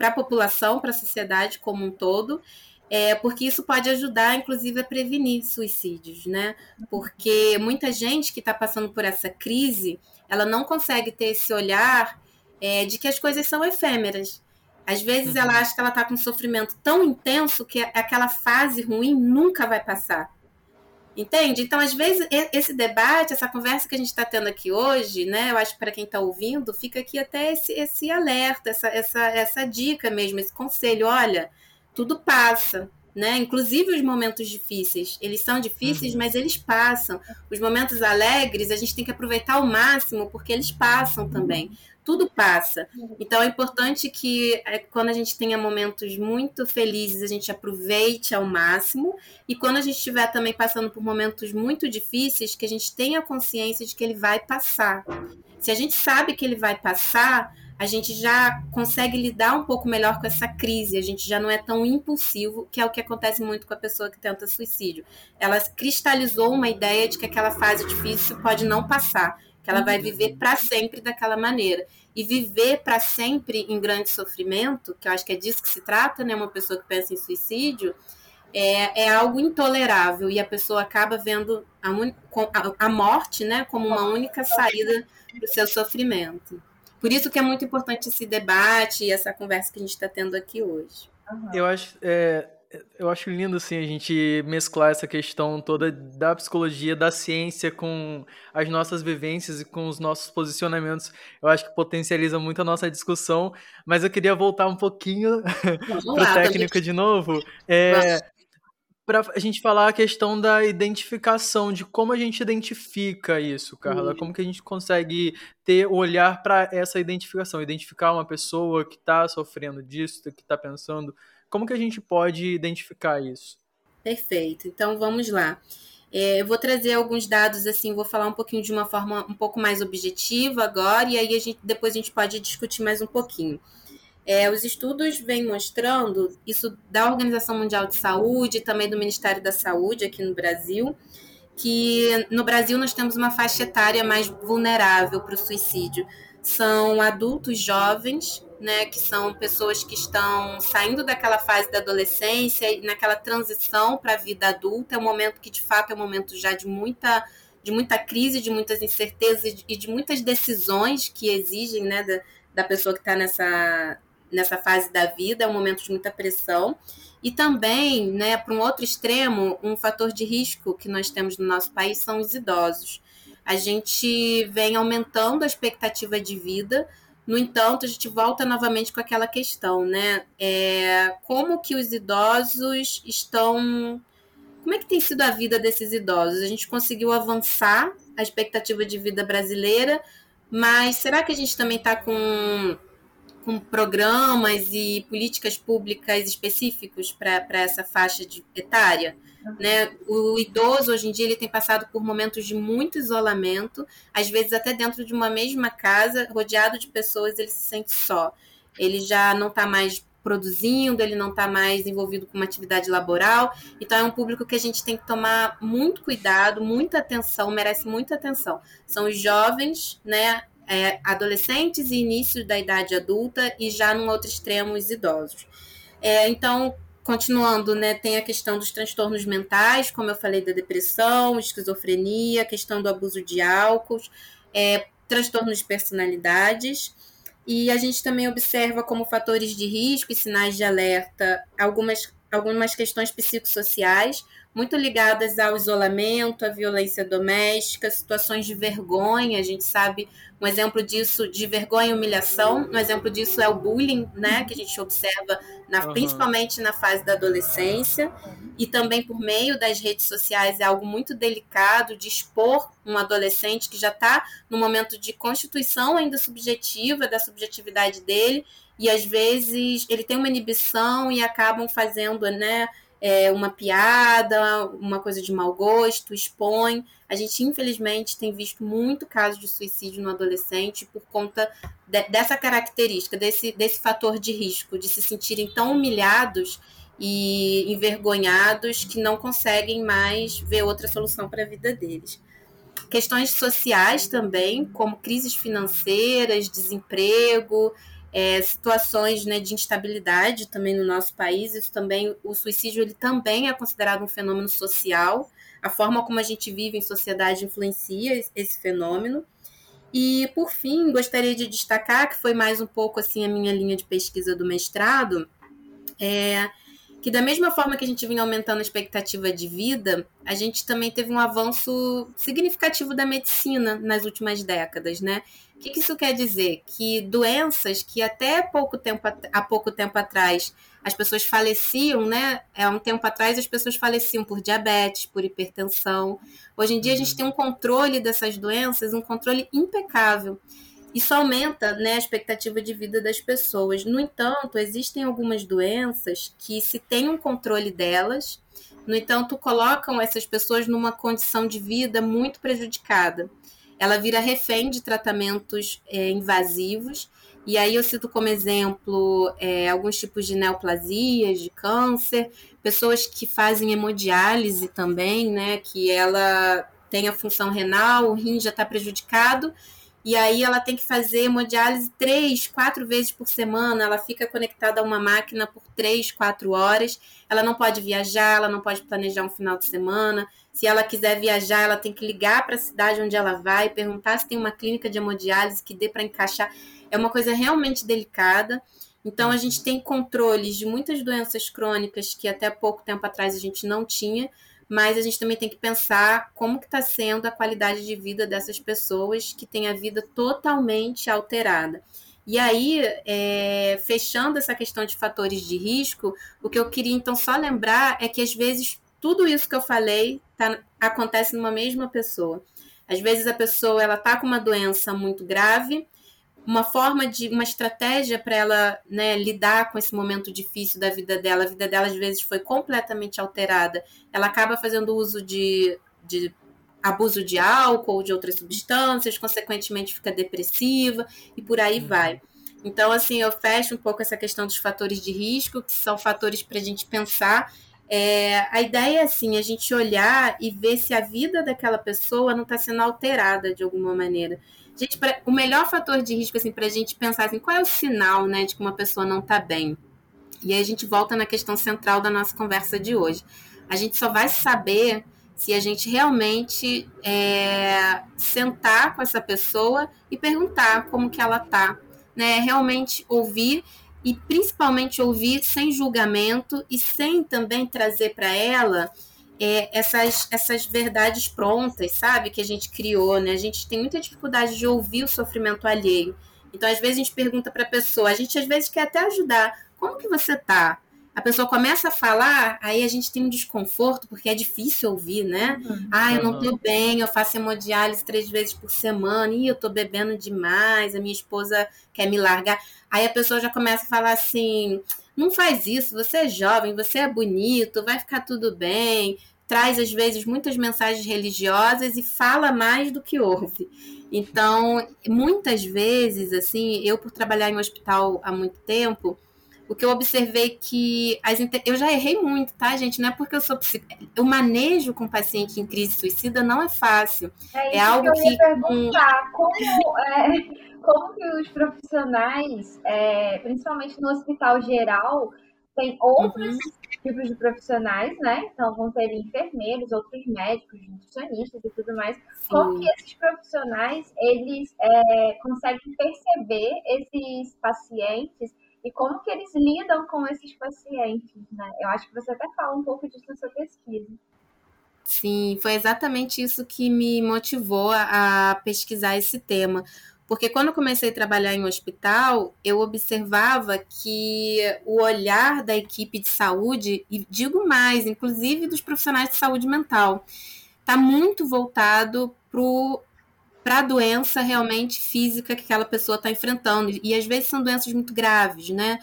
a população, para a sociedade como um todo, é, porque isso pode ajudar, inclusive, a prevenir suicídios, né? Porque muita gente que está passando por essa crise, ela não consegue ter esse olhar é, de que as coisas são efêmeras. Às vezes uhum. ela acha que ela está com um sofrimento tão intenso que aquela fase ruim nunca vai passar. Entende? Então, às vezes, esse debate, essa conversa que a gente está tendo aqui hoje, né? Eu acho que para quem está ouvindo, fica aqui até esse, esse alerta, essa, essa, essa dica mesmo, esse conselho. Olha, tudo passa. Né? Inclusive os momentos difíceis, eles são difíceis, uhum. mas eles passam. Os momentos alegres, a gente tem que aproveitar ao máximo, porque eles passam também tudo passa. Então é importante que é, quando a gente tenha momentos muito felizes, a gente aproveite ao máximo. E quando a gente estiver também passando por momentos muito difíceis, que a gente tenha consciência de que ele vai passar. Se a gente sabe que ele vai passar, a gente já consegue lidar um pouco melhor com essa crise, a gente já não é tão impulsivo, que é o que acontece muito com a pessoa que tenta suicídio. Ela cristalizou uma ideia de que aquela fase difícil pode não passar que ela vai viver para sempre daquela maneira. E viver para sempre em grande sofrimento, que eu acho que é disso que se trata, né? Uma pessoa que pensa em suicídio, é, é algo intolerável e a pessoa acaba vendo a, a, a morte, né, como uma única saída do seu sofrimento. Por isso que é muito importante esse debate e essa conversa que a gente está tendo aqui hoje. Eu acho, é, eu acho lindo assim a gente mesclar essa questão toda da psicologia, da ciência com as nossas vivências e com os nossos posicionamentos. Eu acho que potencializa muito a nossa discussão, mas eu queria voltar um pouquinho para o técnico gente... de novo. É, para a gente falar a questão da identificação, de como a gente identifica isso, Carla. Como que a gente consegue ter olhar para essa identificação, identificar uma pessoa que está sofrendo disso, que está pensando como que a gente pode identificar isso? Perfeito. Então vamos lá. É, eu vou trazer alguns dados assim, vou falar um pouquinho de uma forma um pouco mais objetiva agora, e aí a gente, depois a gente pode discutir mais um pouquinho. É, os estudos vêm mostrando, isso da Organização Mundial de Saúde, também do Ministério da Saúde aqui no Brasil, que no Brasil nós temos uma faixa etária mais vulnerável para o suicídio. São adultos jovens né, que são pessoas que estão saindo daquela fase da adolescência e naquela transição para a vida adulta, é um momento que de fato é um momento já de muita de muita crise, de muitas incertezas e de muitas decisões que exigem, né, da, da pessoa que está nessa nessa fase da vida, é um momento de muita pressão. E também, né, para um outro extremo, um fator de risco que nós temos no nosso país são os idosos. A gente vem aumentando a expectativa de vida, no entanto, a gente volta novamente com aquela questão, né? É, como que os idosos estão. Como é que tem sido a vida desses idosos? A gente conseguiu avançar a expectativa de vida brasileira, mas será que a gente também está com, com programas e políticas públicas específicos para essa faixa de etária? Né? O idoso hoje em dia ele tem passado por momentos de muito isolamento, às vezes até dentro de uma mesma casa, rodeado de pessoas, ele se sente só. Ele já não está mais produzindo, ele não está mais envolvido com uma atividade laboral. Então é um público que a gente tem que tomar muito cuidado, muita atenção, merece muita atenção. São os jovens, né? É, adolescentes e início da idade adulta e já num outro extremo os idosos. É, então, continuando, né, tem a questão dos transtornos mentais, como eu falei da depressão, esquizofrenia, questão do abuso de álcool, é, transtornos de personalidades. E a gente também observa como fatores de risco e sinais de alerta algumas, algumas questões psicossociais, muito ligadas ao isolamento, à violência doméstica, situações de vergonha. A gente sabe um exemplo disso de vergonha e humilhação. Um exemplo disso é o bullying, né, que a gente observa na, uhum. principalmente na fase da adolescência e também por meio das redes sociais é algo muito delicado de expor um adolescente que já está no momento de constituição ainda subjetiva da subjetividade dele e às vezes ele tem uma inibição e acabam fazendo, né, é, uma piada, uma coisa de mau gosto, expõe. A gente, infelizmente, tem visto muito caso de suicídio no adolescente por conta de, dessa característica, desse, desse fator de risco, de se sentirem tão humilhados e envergonhados que não conseguem mais ver outra solução para a vida deles. Questões sociais também, como crises financeiras, desemprego, é, situações né, de instabilidade também no nosso país. Isso também, o suicídio ele também é considerado um fenômeno social. A forma como a gente vive em sociedade influencia esse fenômeno. E por fim, gostaria de destacar que foi mais um pouco assim a minha linha de pesquisa do mestrado, é, que da mesma forma que a gente vinha aumentando a expectativa de vida, a gente também teve um avanço significativo da medicina nas últimas décadas, né? O que, isso quer dizer? Que doenças que até pouco tempo, há pouco tempo atrás as pessoas faleciam, né? Há um tempo atrás as pessoas faleciam por diabetes, por hipertensão. Hoje em dia a gente uhum. tem um controle dessas doenças, um controle impecável. Isso aumenta né, a expectativa de vida das pessoas. No entanto, existem algumas doenças que, se tem um controle delas, no entanto, colocam essas pessoas numa condição de vida muito prejudicada ela vira refém de tratamentos é, invasivos. E aí eu cito como exemplo é, alguns tipos de neoplasias, de câncer, pessoas que fazem hemodiálise também, né? Que ela tem a função renal, o rim já está prejudicado, e aí ela tem que fazer hemodiálise três, quatro vezes por semana, ela fica conectada a uma máquina por três, quatro horas, ela não pode viajar, ela não pode planejar um final de semana, se ela quiser viajar, ela tem que ligar para a cidade onde ela vai, perguntar se tem uma clínica de hemodiálise que dê para encaixar. É uma coisa realmente delicada. Então, a gente tem controles de muitas doenças crônicas que até pouco tempo atrás a gente não tinha, mas a gente também tem que pensar como que está sendo a qualidade de vida dessas pessoas que têm a vida totalmente alterada. E aí, é, fechando essa questão de fatores de risco, o que eu queria então só lembrar é que às vezes tudo isso que eu falei tá, acontece numa mesma pessoa. Às vezes a pessoa ela tá com uma doença muito grave, uma forma de uma estratégia para ela né, lidar com esse momento difícil da vida dela, a vida dela às vezes foi completamente alterada. Ela acaba fazendo uso de, de abuso de álcool ou de outras substâncias, consequentemente fica depressiva e por aí uhum. vai. Então, assim, eu fecho um pouco essa questão dos fatores de risco, que são fatores para a gente pensar é, a ideia é assim, a gente olhar e ver se a vida daquela pessoa não está sendo alterada de alguma maneira. Gente, pra, o melhor fator de risco assim, para a gente pensar assim, qual é o sinal né, de que uma pessoa não está bem? E aí a gente volta na questão central da nossa conversa de hoje. A gente só vai saber se a gente realmente é, sentar com essa pessoa e perguntar como que ela está, né? Realmente ouvir e principalmente ouvir sem julgamento e sem também trazer para ela é, essas, essas verdades prontas, sabe? Que a gente criou, né? A gente tem muita dificuldade de ouvir o sofrimento alheio. Então, às vezes, a gente pergunta para a pessoa, a gente às vezes quer até ajudar. Como que você tá? a pessoa começa a falar, aí a gente tem um desconforto, porque é difícil ouvir, né? Uhum. Ah, eu não tô bem, eu faço hemodiálise três vezes por semana, e eu tô bebendo demais, a minha esposa quer me largar. Aí a pessoa já começa a falar assim: não faz isso, você é jovem, você é bonito, vai ficar tudo bem. Traz, às vezes, muitas mensagens religiosas e fala mais do que ouve. Então, muitas vezes, assim, eu, por trabalhar em um hospital há muito tempo, o que eu observei que as eu já errei muito, tá, gente? Não é porque eu sou psicóloga. O manejo com paciente em crise suicida não é fácil. É, é algo que. Eu ia perguntar, como, é, como que os profissionais, é, principalmente no hospital geral, tem outros uhum. tipos de profissionais, né? Então vão ter enfermeiros, outros médicos, nutricionistas e tudo mais. Sim. Como que esses profissionais eles é, conseguem perceber esses pacientes e como que eles lidam com esses pacientes, né? Eu acho que você até fala um pouco disso na sua pesquisa. Sim, foi exatamente isso que me motivou a pesquisar esse tema. Porque quando eu comecei a trabalhar em um hospital, eu observava que o olhar da equipe de saúde, e digo mais, inclusive dos profissionais de saúde mental, está muito voltado para a doença realmente física que aquela pessoa está enfrentando. E às vezes são doenças muito graves, né?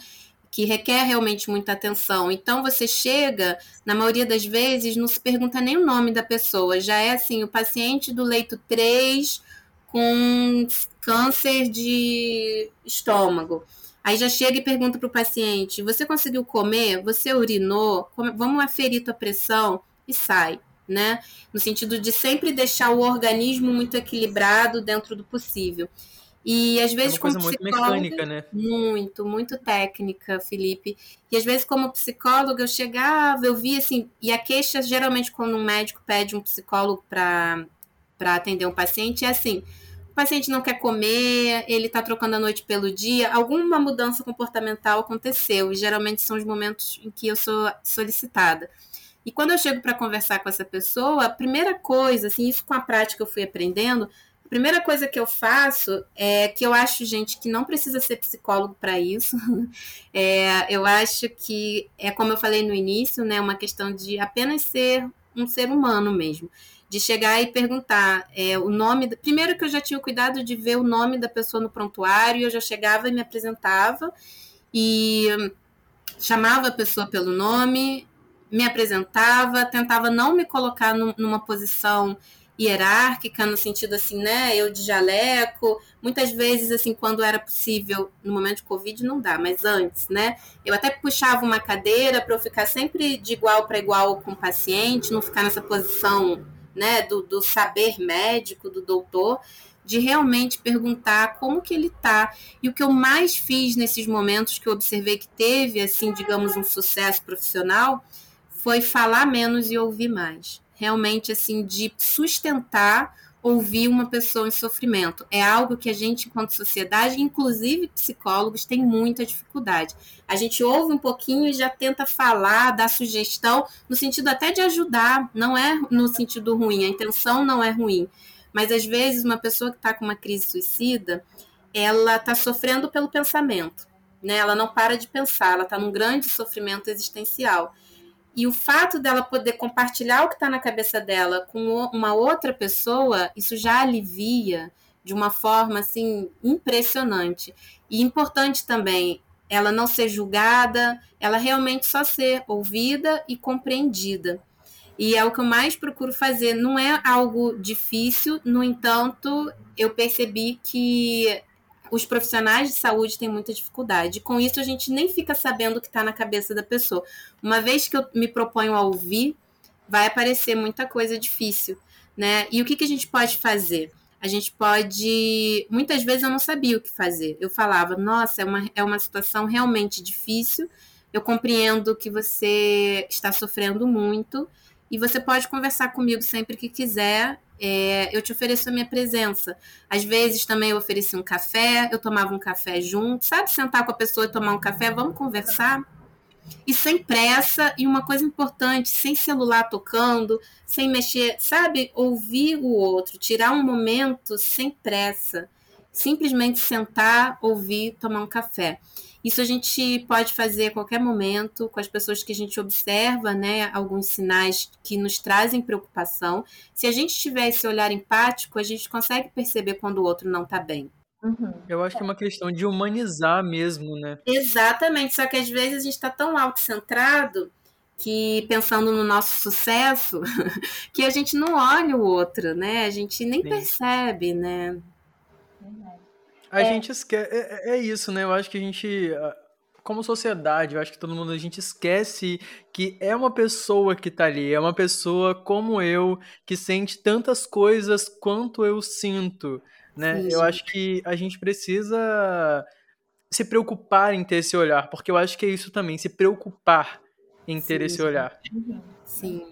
Que requer realmente muita atenção. Então você chega, na maioria das vezes, não se pergunta nem o nome da pessoa. Já é assim, o paciente do leito 3 com câncer de estômago. Aí já chega e pergunta para o paciente: você conseguiu comer? Você urinou? Vamos aferir tua pressão? E sai né? No sentido de sempre deixar o organismo muito equilibrado dentro do possível. E às vezes é uma coisa muito mecânica, né? Muito, muito técnica, Felipe. E às vezes como psicóloga eu chegava, eu via assim, e a queixa geralmente quando um médico pede um psicólogo para para atender um paciente é assim: o paciente não quer comer, ele está trocando a noite pelo dia, alguma mudança comportamental aconteceu, e geralmente são os momentos em que eu sou solicitada. E quando eu chego para conversar com essa pessoa, a primeira coisa, assim, isso com a prática eu fui aprendendo, a primeira coisa que eu faço é que eu acho, gente, que não precisa ser psicólogo para isso. É, eu acho que é como eu falei no início, né, uma questão de apenas ser um ser humano mesmo. De chegar e perguntar é, o nome. Primeiro que eu já tinha o cuidado de ver o nome da pessoa no prontuário, eu já chegava e me apresentava e chamava a pessoa pelo nome, me apresentava, tentava não me colocar numa posição hierárquica, no sentido assim, né, eu de jaleco, muitas vezes, assim, quando era possível, no momento de Covid não dá, mas antes, né, eu até puxava uma cadeira para eu ficar sempre de igual para igual com o paciente, não ficar nessa posição, né, do, do saber médico, do doutor, de realmente perguntar como que ele tá. E o que eu mais fiz nesses momentos que eu observei que teve, assim, digamos, um sucesso profissional, foi falar menos e ouvir mais. Realmente, assim, de sustentar ouvir uma pessoa em sofrimento. É algo que a gente, enquanto sociedade, inclusive psicólogos, tem muita dificuldade. A gente ouve um pouquinho e já tenta falar, dar sugestão, no sentido até de ajudar, não é no sentido ruim, a intenção não é ruim. Mas às vezes uma pessoa que está com uma crise suicida, ela está sofrendo pelo pensamento. Né? Ela não para de pensar, ela está num grande sofrimento existencial. E o fato dela poder compartilhar o que está na cabeça dela com uma outra pessoa, isso já alivia de uma forma assim impressionante. E importante também ela não ser julgada, ela realmente só ser ouvida e compreendida. E é o que eu mais procuro fazer. Não é algo difícil, no entanto, eu percebi que os profissionais de saúde têm muita dificuldade. Com isso, a gente nem fica sabendo o que está na cabeça da pessoa. Uma vez que eu me proponho a ouvir, vai aparecer muita coisa difícil, né? E o que, que a gente pode fazer? A gente pode. Muitas vezes eu não sabia o que fazer. Eu falava, nossa, é uma, é uma situação realmente difícil. Eu compreendo que você está sofrendo muito e você pode conversar comigo sempre que quiser é, eu te ofereço a minha presença. Às vezes também eu ofereci um café, eu tomava um café junto, sabe? Sentar com a pessoa e tomar um café, vamos conversar? E sem pressa, e uma coisa importante, sem celular tocando, sem mexer, sabe? Ouvir o outro, tirar um momento sem pressa, simplesmente sentar, ouvir, tomar um café. Isso a gente pode fazer a qualquer momento com as pessoas que a gente observa, né, alguns sinais que nos trazem preocupação. Se a gente tiver esse olhar empático, a gente consegue perceber quando o outro não está bem. Uhum. Eu acho que é uma questão de humanizar mesmo, né? Exatamente, só que às vezes a gente está tão autocentrado que pensando no nosso sucesso, que a gente não olha o outro, né? A gente nem Sim. percebe, né? A é. gente esquece. É, é, isso, né? Eu acho que a gente. Como sociedade, eu acho que todo mundo a gente esquece que é uma pessoa que tá ali, é uma pessoa como eu, que sente tantas coisas quanto eu sinto, né? Sim. Eu acho que a gente precisa se preocupar em ter esse olhar, porque eu acho que é isso também, se preocupar em ter sim, esse olhar. Sim.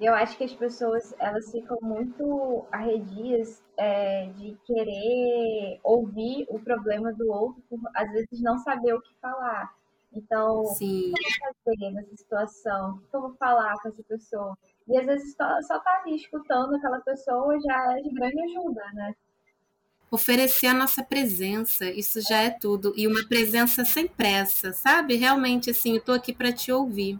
Eu acho que as pessoas elas ficam muito arredias é, de querer ouvir o problema do outro, por às vezes não saber o que falar. Então, Sim. o que fazer nessa situação? Como falar com essa pessoa? E às vezes só, só tá ali escutando aquela pessoa já é de grande ajuda, né? Oferecer a nossa presença, isso já é tudo. E uma presença sem pressa, sabe? Realmente, assim, eu tô aqui para te ouvir.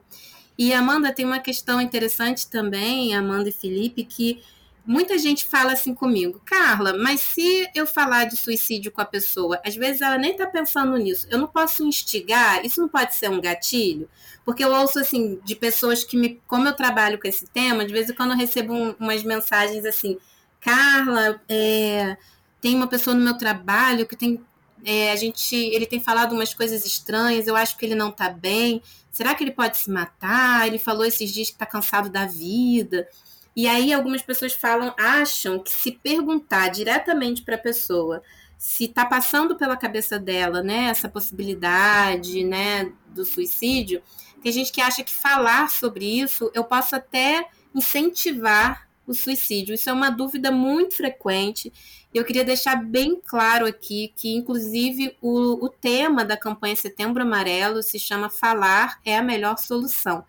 E Amanda tem uma questão interessante também, Amanda e Felipe, que muita gente fala assim comigo, Carla, mas se eu falar de suicídio com a pessoa, às vezes ela nem tá pensando nisso, eu não posso instigar, isso não pode ser um gatilho, porque eu ouço assim de pessoas que me, como eu trabalho com esse tema, de vez em quando eu recebo um, umas mensagens assim, Carla, é, tem uma pessoa no meu trabalho que tem é, a gente, ele tem falado umas coisas estranhas, eu acho que ele não tá bem. Será que ele pode se matar? Ele falou esses dias que tá cansado da vida. E aí algumas pessoas falam, acham que se perguntar diretamente para a pessoa se está passando pela cabeça dela, né, essa possibilidade, né, do suicídio, tem gente que acha que falar sobre isso eu posso até incentivar o suicídio. Isso é uma dúvida muito frequente eu queria deixar bem claro aqui que, inclusive, o, o tema da campanha Setembro Amarelo se chama Falar é a melhor solução.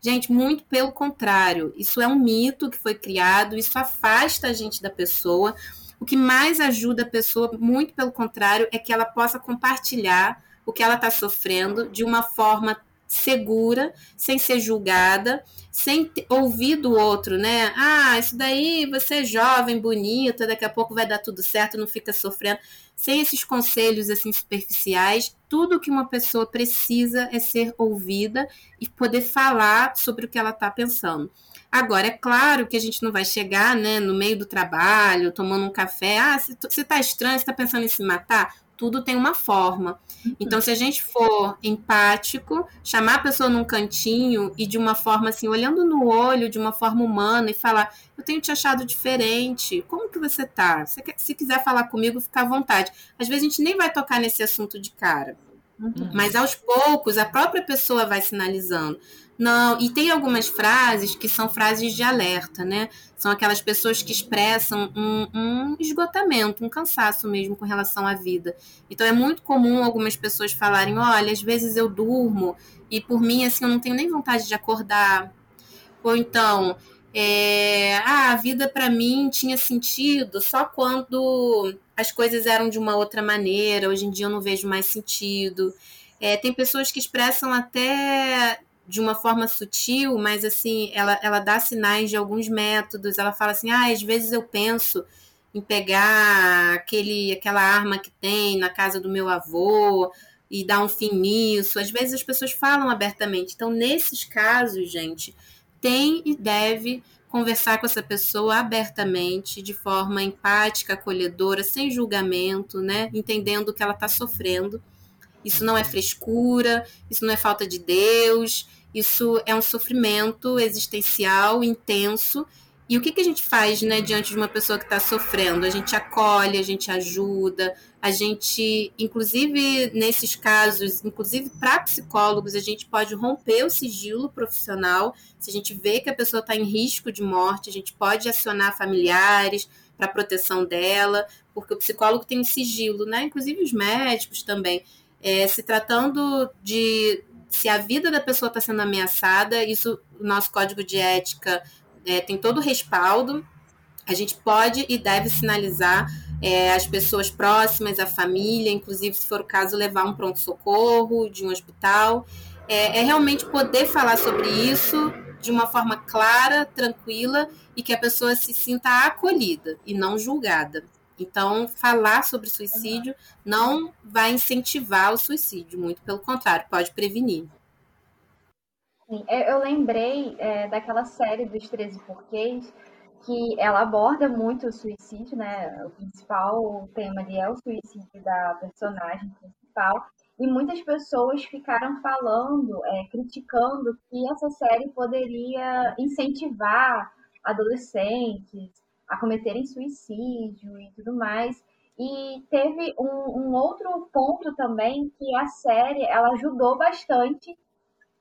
Gente, muito pelo contrário, isso é um mito que foi criado, isso afasta a gente da pessoa. O que mais ajuda a pessoa, muito pelo contrário, é que ela possa compartilhar o que ela está sofrendo de uma forma segura, sem ser julgada, sem ouvir do outro, né? Ah, isso daí você é jovem, bonita, daqui a pouco vai dar tudo certo, não fica sofrendo. Sem esses conselhos assim superficiais, tudo que uma pessoa precisa é ser ouvida e poder falar sobre o que ela está pensando. Agora, é claro que a gente não vai chegar né, no meio do trabalho, tomando um café. Ah, você está estranho, você está pensando em se matar? Tudo tem uma forma. Então, se a gente for empático, chamar a pessoa num cantinho e de uma forma assim, olhando no olho, de uma forma humana e falar: Eu tenho te achado diferente, como que você tá? Se quiser falar comigo, fica à vontade. Às vezes a gente nem vai tocar nesse assunto de cara. Uhum. Mas aos poucos a própria pessoa vai sinalizando. Não, e tem algumas frases que são frases de alerta, né? São aquelas pessoas que expressam um, um, esgotamento, um cansaço mesmo com relação à vida. Então é muito comum algumas pessoas falarem: olha, às vezes eu durmo e por mim assim eu não tenho nem vontade de acordar. Ou então, é, ah, a vida para mim tinha sentido só quando as coisas eram de uma outra maneira. Hoje em dia eu não vejo mais sentido. É, tem pessoas que expressam até de uma forma sutil, mas assim, ela, ela dá sinais de alguns métodos. Ela fala assim: ah, às vezes eu penso em pegar aquele, aquela arma que tem na casa do meu avô e dar um fim nisso. Às vezes as pessoas falam abertamente. Então, nesses casos, gente, tem e deve conversar com essa pessoa abertamente, de forma empática, acolhedora, sem julgamento, né? Entendendo o que ela está sofrendo. Isso não é frescura, isso não é falta de Deus, isso é um sofrimento existencial intenso. E o que, que a gente faz né, diante de uma pessoa que está sofrendo? A gente acolhe, a gente ajuda, a gente, inclusive nesses casos, inclusive para psicólogos, a gente pode romper o sigilo profissional. Se a gente vê que a pessoa está em risco de morte, a gente pode acionar familiares para proteção dela, porque o psicólogo tem um sigilo, né? Inclusive os médicos também. É, se tratando de se a vida da pessoa está sendo ameaçada, isso o nosso código de ética é, tem todo o respaldo. A gente pode e deve sinalizar é, as pessoas próximas, a família, inclusive, se for o caso, levar um pronto-socorro de um hospital. É, é realmente poder falar sobre isso de uma forma clara, tranquila e que a pessoa se sinta acolhida e não julgada. Então, falar sobre suicídio não vai incentivar o suicídio, muito pelo contrário, pode prevenir. Sim, eu lembrei é, daquela série dos 13 porquês, que ela aborda muito o suicídio, né? O principal tema ali é o suicídio da personagem principal. E muitas pessoas ficaram falando, é, criticando que essa série poderia incentivar adolescentes a cometerem suicídio e tudo mais. E teve um, um, outro ponto também que a série ela ajudou bastante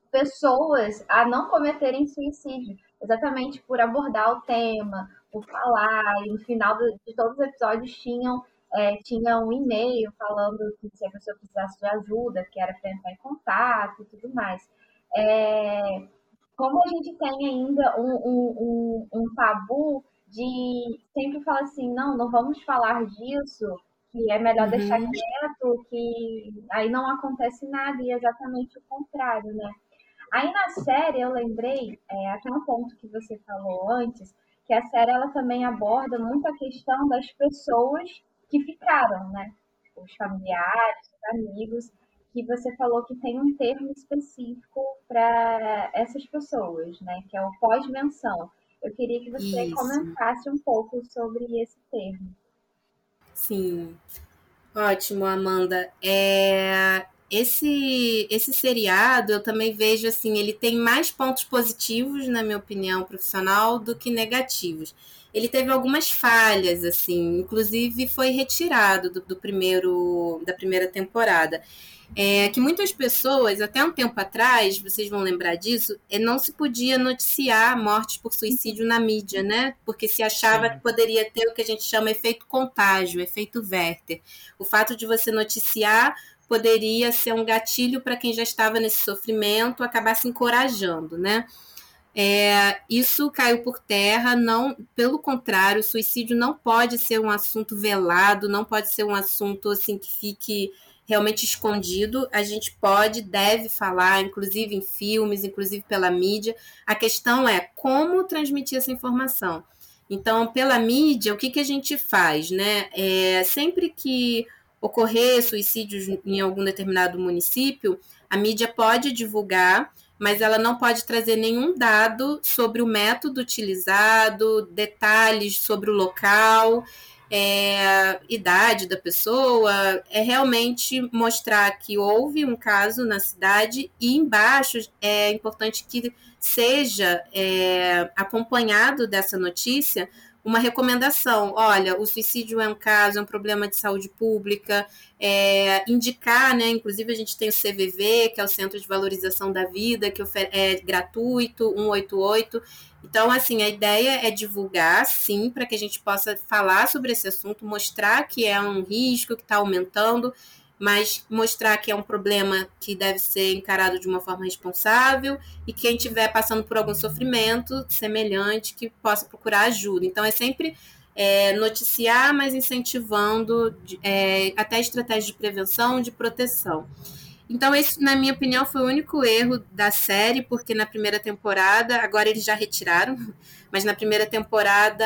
pessoas a não cometerem suicídio, exatamente por abordar o tema, por falar, e no final de todos os episódios tinham é, um e-mail falando que se a pessoa precisasse de ajuda, que era para entrar em contato e tudo mais. É, como a gente tem ainda um, um, um, um tabu de sempre falar assim, não, não vamos falar disso, que é melhor uhum. deixar quieto, que aí não acontece nada, e é exatamente o contrário, né? Aí na série eu lembrei, é, até um ponto que você falou antes, que a série ela também aborda muito a questão das pessoas que ficaram, né? Os familiares, os amigos, que você falou que tem um termo específico para essas pessoas, né? Que é o pós-menção. Eu queria que você Isso. comentasse um pouco sobre esse termo. Sim. Ótimo, Amanda. É, esse esse seriado eu também vejo assim, ele tem mais pontos positivos na minha opinião profissional do que negativos ele teve algumas falhas, assim, inclusive foi retirado do, do primeiro da primeira temporada. É, que muitas pessoas, até um tempo atrás, vocês vão lembrar disso, é, não se podia noticiar mortes por suicídio na mídia, né? Porque se achava Sim. que poderia ter o que a gente chama efeito contágio, efeito Werther. O fato de você noticiar poderia ser um gatilho para quem já estava nesse sofrimento acabar se encorajando, né? É, isso caiu por terra, não, pelo contrário, o suicídio não pode ser um assunto velado, não pode ser um assunto assim que fique realmente escondido. A gente pode, deve falar, inclusive em filmes, inclusive pela mídia. A questão é como transmitir essa informação. Então, pela mídia, o que, que a gente faz, né? É, sempre que ocorrer suicídios em algum determinado município, a mídia pode divulgar mas ela não pode trazer nenhum dado sobre o método utilizado, detalhes sobre o local, é, idade da pessoa. É realmente mostrar que houve um caso na cidade e embaixo é importante que seja é, acompanhado dessa notícia uma recomendação. Olha, o suicídio é um caso, é um problema de saúde pública, é, indicar, né? Inclusive a gente tem o CVV, que é o Centro de Valorização da Vida, que é gratuito, 188. Então, assim, a ideia é divulgar, sim, para que a gente possa falar sobre esse assunto, mostrar que é um risco que está aumentando mas mostrar que é um problema que deve ser encarado de uma forma responsável e quem estiver passando por algum sofrimento semelhante que possa procurar ajuda. Então é sempre é, noticiar, mas incentivando é, até estratégias de prevenção, de proteção. Então, esse, na minha opinião, foi o único erro da série, porque na primeira temporada, agora eles já retiraram, mas na primeira temporada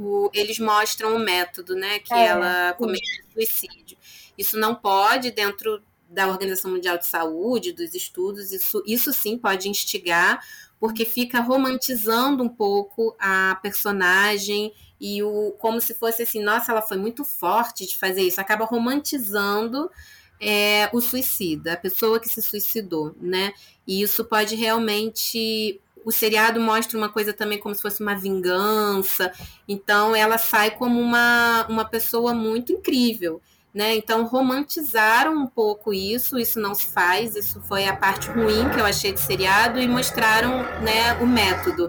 o, eles mostram o método, né, que é, ela comete suicídio. Isso não pode, dentro da Organização Mundial de Saúde, dos estudos, isso, isso sim pode instigar, porque fica romantizando um pouco a personagem e o como se fosse assim, nossa, ela foi muito forte de fazer isso, acaba romantizando é, o suicida, a pessoa que se suicidou, né? E isso pode realmente o seriado mostra uma coisa também como se fosse uma vingança. Então ela sai como uma, uma pessoa muito incrível. Né? Então romantizaram um pouco isso, isso não se faz, isso foi a parte ruim que eu achei de seriado e mostraram né, o método.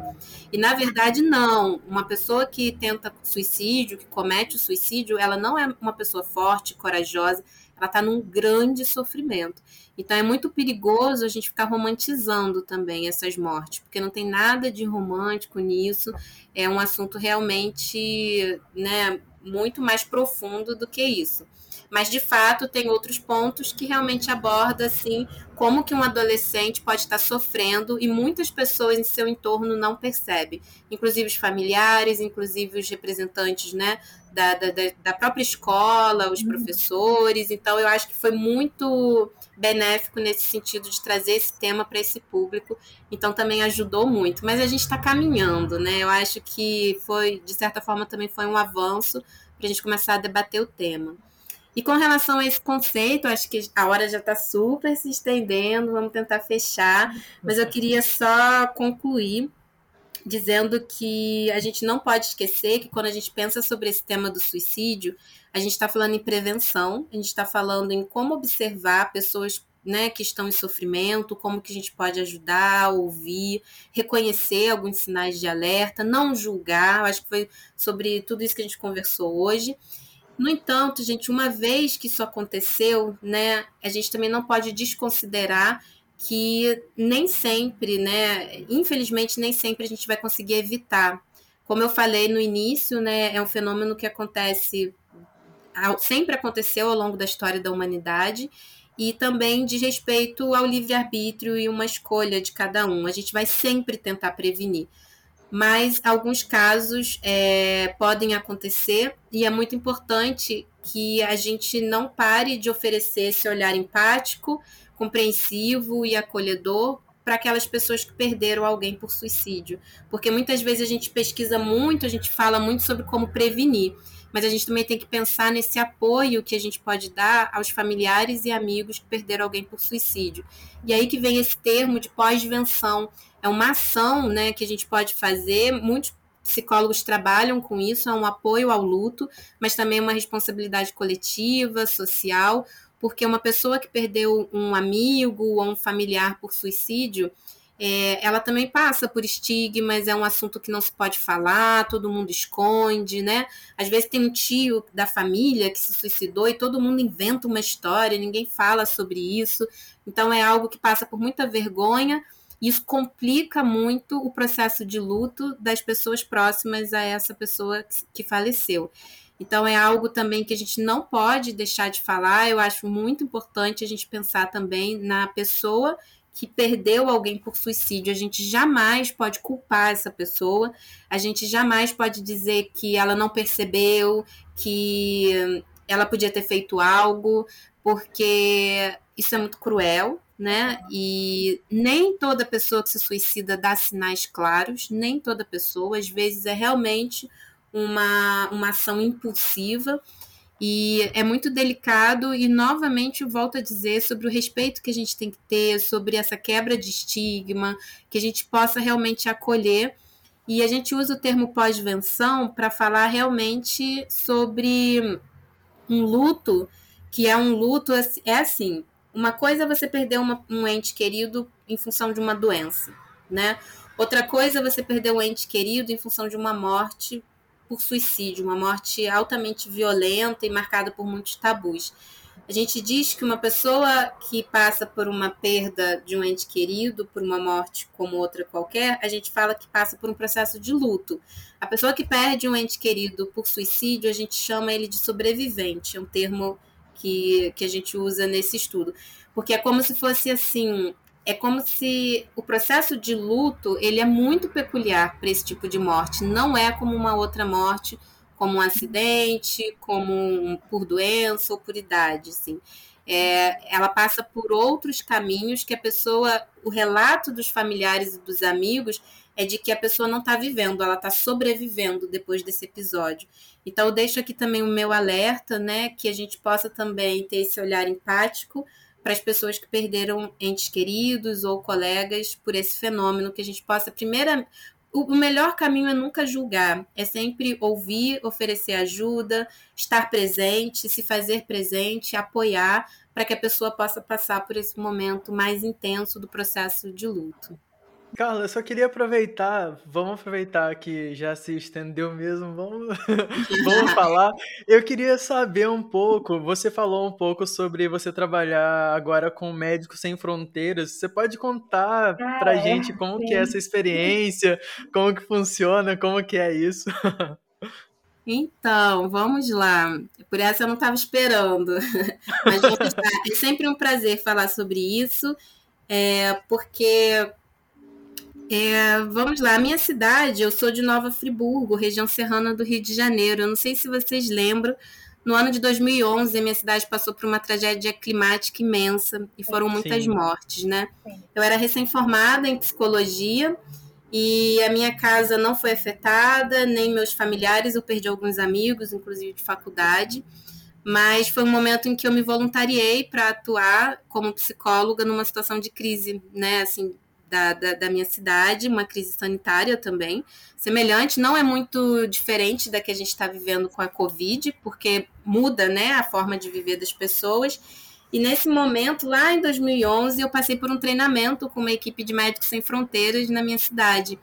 E na verdade não, uma pessoa que tenta suicídio, que comete o suicídio, ela não é uma pessoa forte, corajosa, ela está num grande sofrimento. Então é muito perigoso a gente ficar romantizando também essas mortes, porque não tem nada de romântico nisso. É um assunto realmente, né, muito mais profundo do que isso. Mas de fato tem outros pontos que realmente aborda assim como que um adolescente pode estar sofrendo e muitas pessoas em seu entorno não percebem, inclusive os familiares, inclusive os representantes, né, da, da, da própria escola, os uhum. professores. Então eu acho que foi muito benéfico nesse sentido de trazer esse tema para esse público. Então também ajudou muito. Mas a gente está caminhando, né? Eu acho que foi, de certa forma, também foi um avanço para a gente começar a debater o tema. E com relação a esse conceito, acho que a hora já está super se estendendo, vamos tentar fechar, mas eu queria só concluir dizendo que a gente não pode esquecer que quando a gente pensa sobre esse tema do suicídio, a gente está falando em prevenção, a gente está falando em como observar pessoas né, que estão em sofrimento, como que a gente pode ajudar, ouvir, reconhecer alguns sinais de alerta, não julgar. acho que foi sobre tudo isso que a gente conversou hoje. No entanto, gente, uma vez que isso aconteceu, né, a gente também não pode desconsiderar que nem sempre, né, infelizmente nem sempre a gente vai conseguir evitar. Como eu falei no início, né, é um fenômeno que acontece sempre aconteceu ao longo da história da humanidade e também de respeito ao livre-arbítrio e uma escolha de cada um. A gente vai sempre tentar prevenir mas alguns casos é, podem acontecer e é muito importante que a gente não pare de oferecer esse olhar empático, compreensivo e acolhedor para aquelas pessoas que perderam alguém por suicídio. Porque muitas vezes a gente pesquisa muito, a gente fala muito sobre como prevenir, mas a gente também tem que pensar nesse apoio que a gente pode dar aos familiares e amigos que perderam alguém por suicídio. E aí que vem esse termo de pós-venção, é uma ação né, que a gente pode fazer. Muitos psicólogos trabalham com isso, é um apoio ao luto, mas também é uma responsabilidade coletiva, social, porque uma pessoa que perdeu um amigo ou um familiar por suicídio, é, ela também passa por estigmas, é um assunto que não se pode falar, todo mundo esconde, né? Às vezes tem um tio da família que se suicidou e todo mundo inventa uma história, ninguém fala sobre isso. Então é algo que passa por muita vergonha isso complica muito o processo de luto das pessoas próximas a essa pessoa que faleceu. Então, é algo também que a gente não pode deixar de falar. Eu acho muito importante a gente pensar também na pessoa que perdeu alguém por suicídio. A gente jamais pode culpar essa pessoa, a gente jamais pode dizer que ela não percebeu, que ela podia ter feito algo, porque isso é muito cruel, né? E nem toda pessoa que se suicida dá sinais claros, nem toda pessoa, às vezes é realmente uma, uma ação impulsiva e é muito delicado e novamente volto a dizer sobre o respeito que a gente tem que ter, sobre essa quebra de estigma, que a gente possa realmente acolher. E a gente usa o termo pós-venção para falar realmente sobre um luto que é um luto é assim, uma coisa é você perder uma, um ente querido em função de uma doença, né? Outra coisa é você perder um ente querido em função de uma morte por suicídio, uma morte altamente violenta e marcada por muitos tabus. A gente diz que uma pessoa que passa por uma perda de um ente querido, por uma morte como outra qualquer, a gente fala que passa por um processo de luto. A pessoa que perde um ente querido por suicídio, a gente chama ele de sobrevivente, é um termo que, que a gente usa nesse estudo. Porque é como se fosse assim, é como se o processo de luto ele é muito peculiar para esse tipo de morte. Não é como uma outra morte, como um acidente, como um, por doença ou por idade, assim. É, ela passa por outros caminhos que a pessoa, o relato dos familiares e dos amigos é de que a pessoa não está vivendo, ela está sobrevivendo depois desse episódio. Então, eu deixo aqui também o meu alerta, né, que a gente possa também ter esse olhar empático para as pessoas que perderam entes queridos ou colegas por esse fenômeno, que a gente possa, primeira, o melhor caminho é nunca julgar, é sempre ouvir, oferecer ajuda, estar presente, se fazer presente, apoiar, para que a pessoa possa passar por esse momento mais intenso do processo de luto. Carla, eu só queria aproveitar, vamos aproveitar que já se estendeu mesmo, vamos, vamos falar. Eu queria saber um pouco, você falou um pouco sobre você trabalhar agora com Médicos Sem Fronteiras. Você pode contar ah, pra é? gente como Sim. que é essa experiência, como que funciona, como que é isso? Então, vamos lá. Por essa eu não estava esperando. Mas vamos lá. É sempre um prazer falar sobre isso, é, porque é, vamos lá, a minha cidade, eu sou de Nova Friburgo, região serrana do Rio de Janeiro. Eu não sei se vocês lembram, no ano de 2011 a minha cidade passou por uma tragédia climática imensa e foram muitas Sim. mortes, né? Sim. Eu era recém-formada em psicologia e a minha casa não foi afetada, nem meus familiares, eu perdi alguns amigos, inclusive de faculdade. Mas foi um momento em que eu me voluntariei para atuar como psicóloga numa situação de crise, né? Assim, da, da, da, minha cidade, uma crise sanitária também, semelhante, não é muito diferente da que a gente está vivendo com a Covid, porque muda né, a forma de viver das pessoas. E nesse momento, lá em 2011, eu passei por um treinamento com uma equipe de Médicos Sem Fronteiras na minha cidade.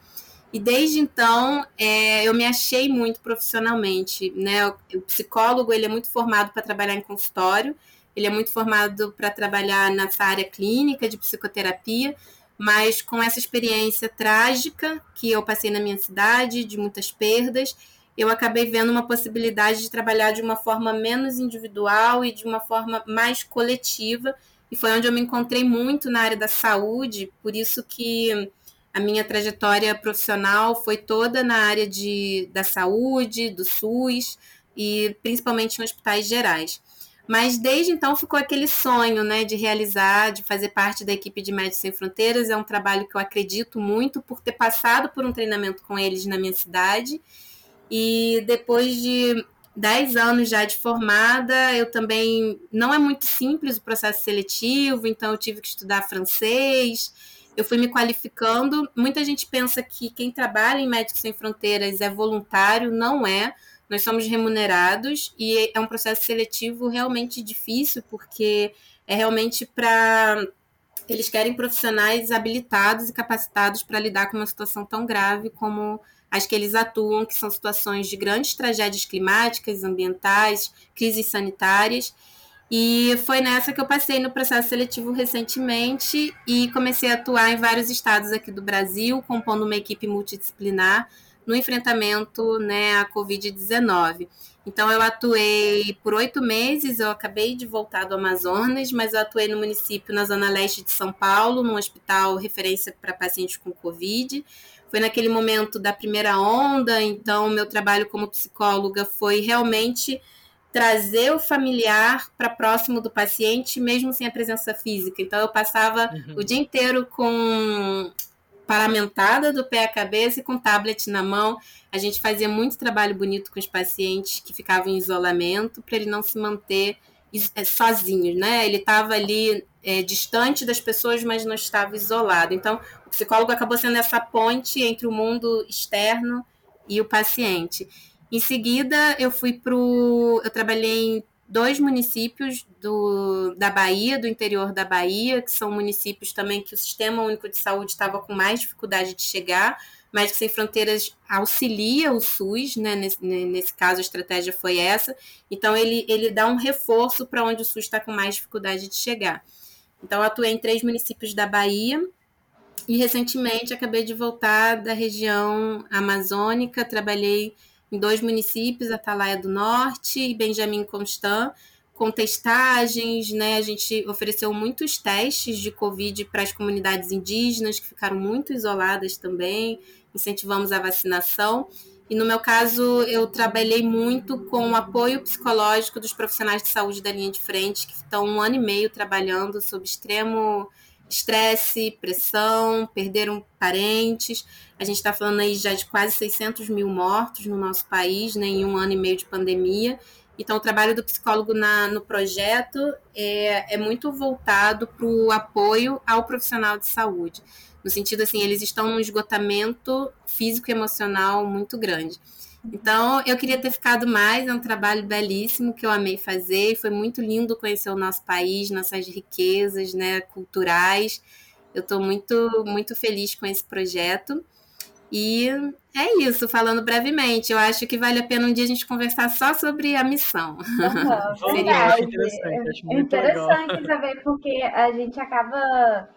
E desde então, é, eu me achei muito profissionalmente. Né? O, psicólogo ele é muito formado para trabalhar em consultório, ele é muito formado para trabalhar nessa área clínica de psicoterapia, mas com essa experiência trágica que eu passei na minha cidade, de muitas perdas, eu acabei vendo uma possibilidade de trabalhar de uma forma menos individual e de uma forma mais coletiva, e foi onde eu me encontrei muito na área da saúde, por isso que a minha trajetória profissional foi toda na área de, da saúde, do SUS e principalmente em hospitais gerais. Mas desde então ficou aquele sonho, né, de realizar, de fazer parte da equipe de Médicos Sem Fronteiras. É um trabalho que eu acredito muito por ter passado por um treinamento com eles na minha cidade. E depois de 10 anos já de formada, eu também não é muito simples o processo seletivo, então eu tive que estudar francês. Eu fui me qualificando. Muita gente pensa que quem trabalha em Médicos Sem Fronteiras é voluntário, não é nós somos remunerados e é um processo seletivo realmente difícil, porque é realmente para. Eles querem profissionais habilitados e capacitados para lidar com uma situação tão grave como as que eles atuam, que são situações de grandes tragédias climáticas, ambientais, crises sanitárias. E foi nessa que eu passei no processo seletivo recentemente e comecei a atuar em vários estados aqui do Brasil, compondo uma equipe multidisciplinar no enfrentamento né, à Covid-19. Então, eu atuei por oito meses, eu acabei de voltar do Amazonas, mas eu atuei no município, na zona leste de São Paulo, num hospital referência para pacientes com Covid. Foi naquele momento da primeira onda, então, meu trabalho como psicóloga foi realmente trazer o familiar para próximo do paciente, mesmo sem a presença física. Então, eu passava uhum. o dia inteiro com paramentada do pé à cabeça e com tablet na mão. A gente fazia muito trabalho bonito com os pacientes que ficavam em isolamento para ele não se manter é, sozinho, né? Ele estava ali é, distante das pessoas, mas não estava isolado. Então, o psicólogo acabou sendo essa ponte entre o mundo externo e o paciente. Em seguida, eu fui para eu trabalhei em dois municípios do, da Bahia, do interior da Bahia, que são municípios também que o Sistema Único de Saúde estava com mais dificuldade de chegar. Médicos Sem Fronteiras auxilia o SUS, né? nesse, nesse caso a estratégia foi essa. Então, ele, ele dá um reforço para onde o SUS está com mais dificuldade de chegar. Então, eu atuei em três municípios da Bahia e recentemente acabei de voltar da região amazônica, trabalhei em dois municípios, Atalaia do Norte e Benjamin Constant, com testagens, né? A gente ofereceu muitos testes de Covid para as comunidades indígenas, que ficaram muito isoladas também, incentivamos a vacinação. E no meu caso, eu trabalhei muito com o apoio psicológico dos profissionais de saúde da linha de frente, que estão um ano e meio trabalhando sob extremo estresse, pressão, perderam parentes. A gente está falando aí já de quase 600 mil mortos no nosso país, né, em um ano e meio de pandemia. Então, o trabalho do psicólogo na, no projeto é, é muito voltado para o apoio ao profissional de saúde. No sentido assim, eles estão num esgotamento físico e emocional muito grande. Então, eu queria ter ficado mais, é um trabalho belíssimo que eu amei fazer, foi muito lindo conhecer o nosso país, nossas riquezas né, culturais. Eu estou muito, muito feliz com esse projeto. E é isso, falando brevemente. Eu acho que vale a pena um dia a gente conversar só sobre a missão. Uhum, verdade. interessante, é interessante saber, porque a gente acaba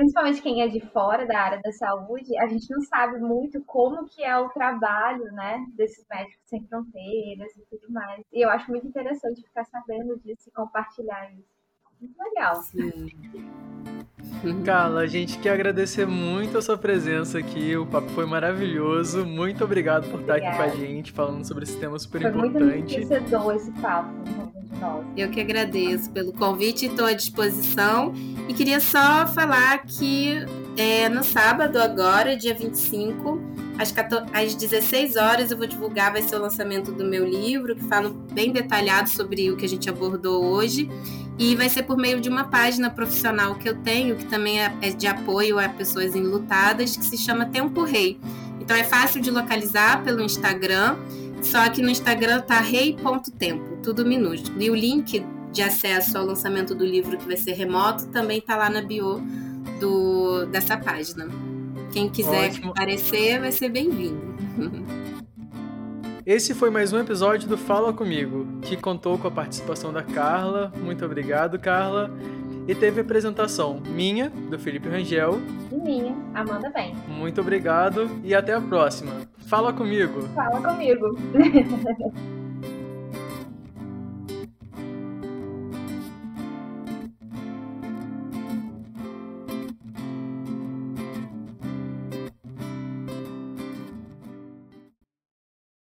principalmente quem é de fora da área da saúde, a gente não sabe muito como que é o trabalho, né, desses médicos sem fronteiras e tudo mais. E eu acho muito interessante ficar sabendo disso e compartilhar isso. Muito legal. Sim. Carla, a gente quer agradecer muito a sua presença aqui. O papo foi maravilhoso. Muito obrigado por Obrigada. estar aqui com a gente, falando sobre esse tema super foi importante. Foi muito enriquecedor esse papo. Eu que agradeço pelo convite, estou à disposição. E queria só falar que é, no sábado, agora, dia 25, às, 14, às 16 horas, eu vou divulgar, vai ser o lançamento do meu livro, que fala bem detalhado sobre o que a gente abordou hoje. E vai ser por meio de uma página profissional que eu tenho, que também é, é de apoio a pessoas enlutadas, que se chama Tempo Rei. Então é fácil de localizar pelo Instagram, só que no Instagram tá rei.tempo, tudo minúsculo. E o link de acesso ao lançamento do livro, que vai ser remoto, também tá lá na bio do, dessa página. Quem quiser Ótimo. aparecer vai ser bem-vindo. Esse foi mais um episódio do Fala Comigo, que contou com a participação da Carla. Muito obrigado, Carla. E teve apresentação minha, do Felipe Rangel. E minha, Amanda Bem. Muito obrigado e até a próxima. Fala comigo. Fala comigo.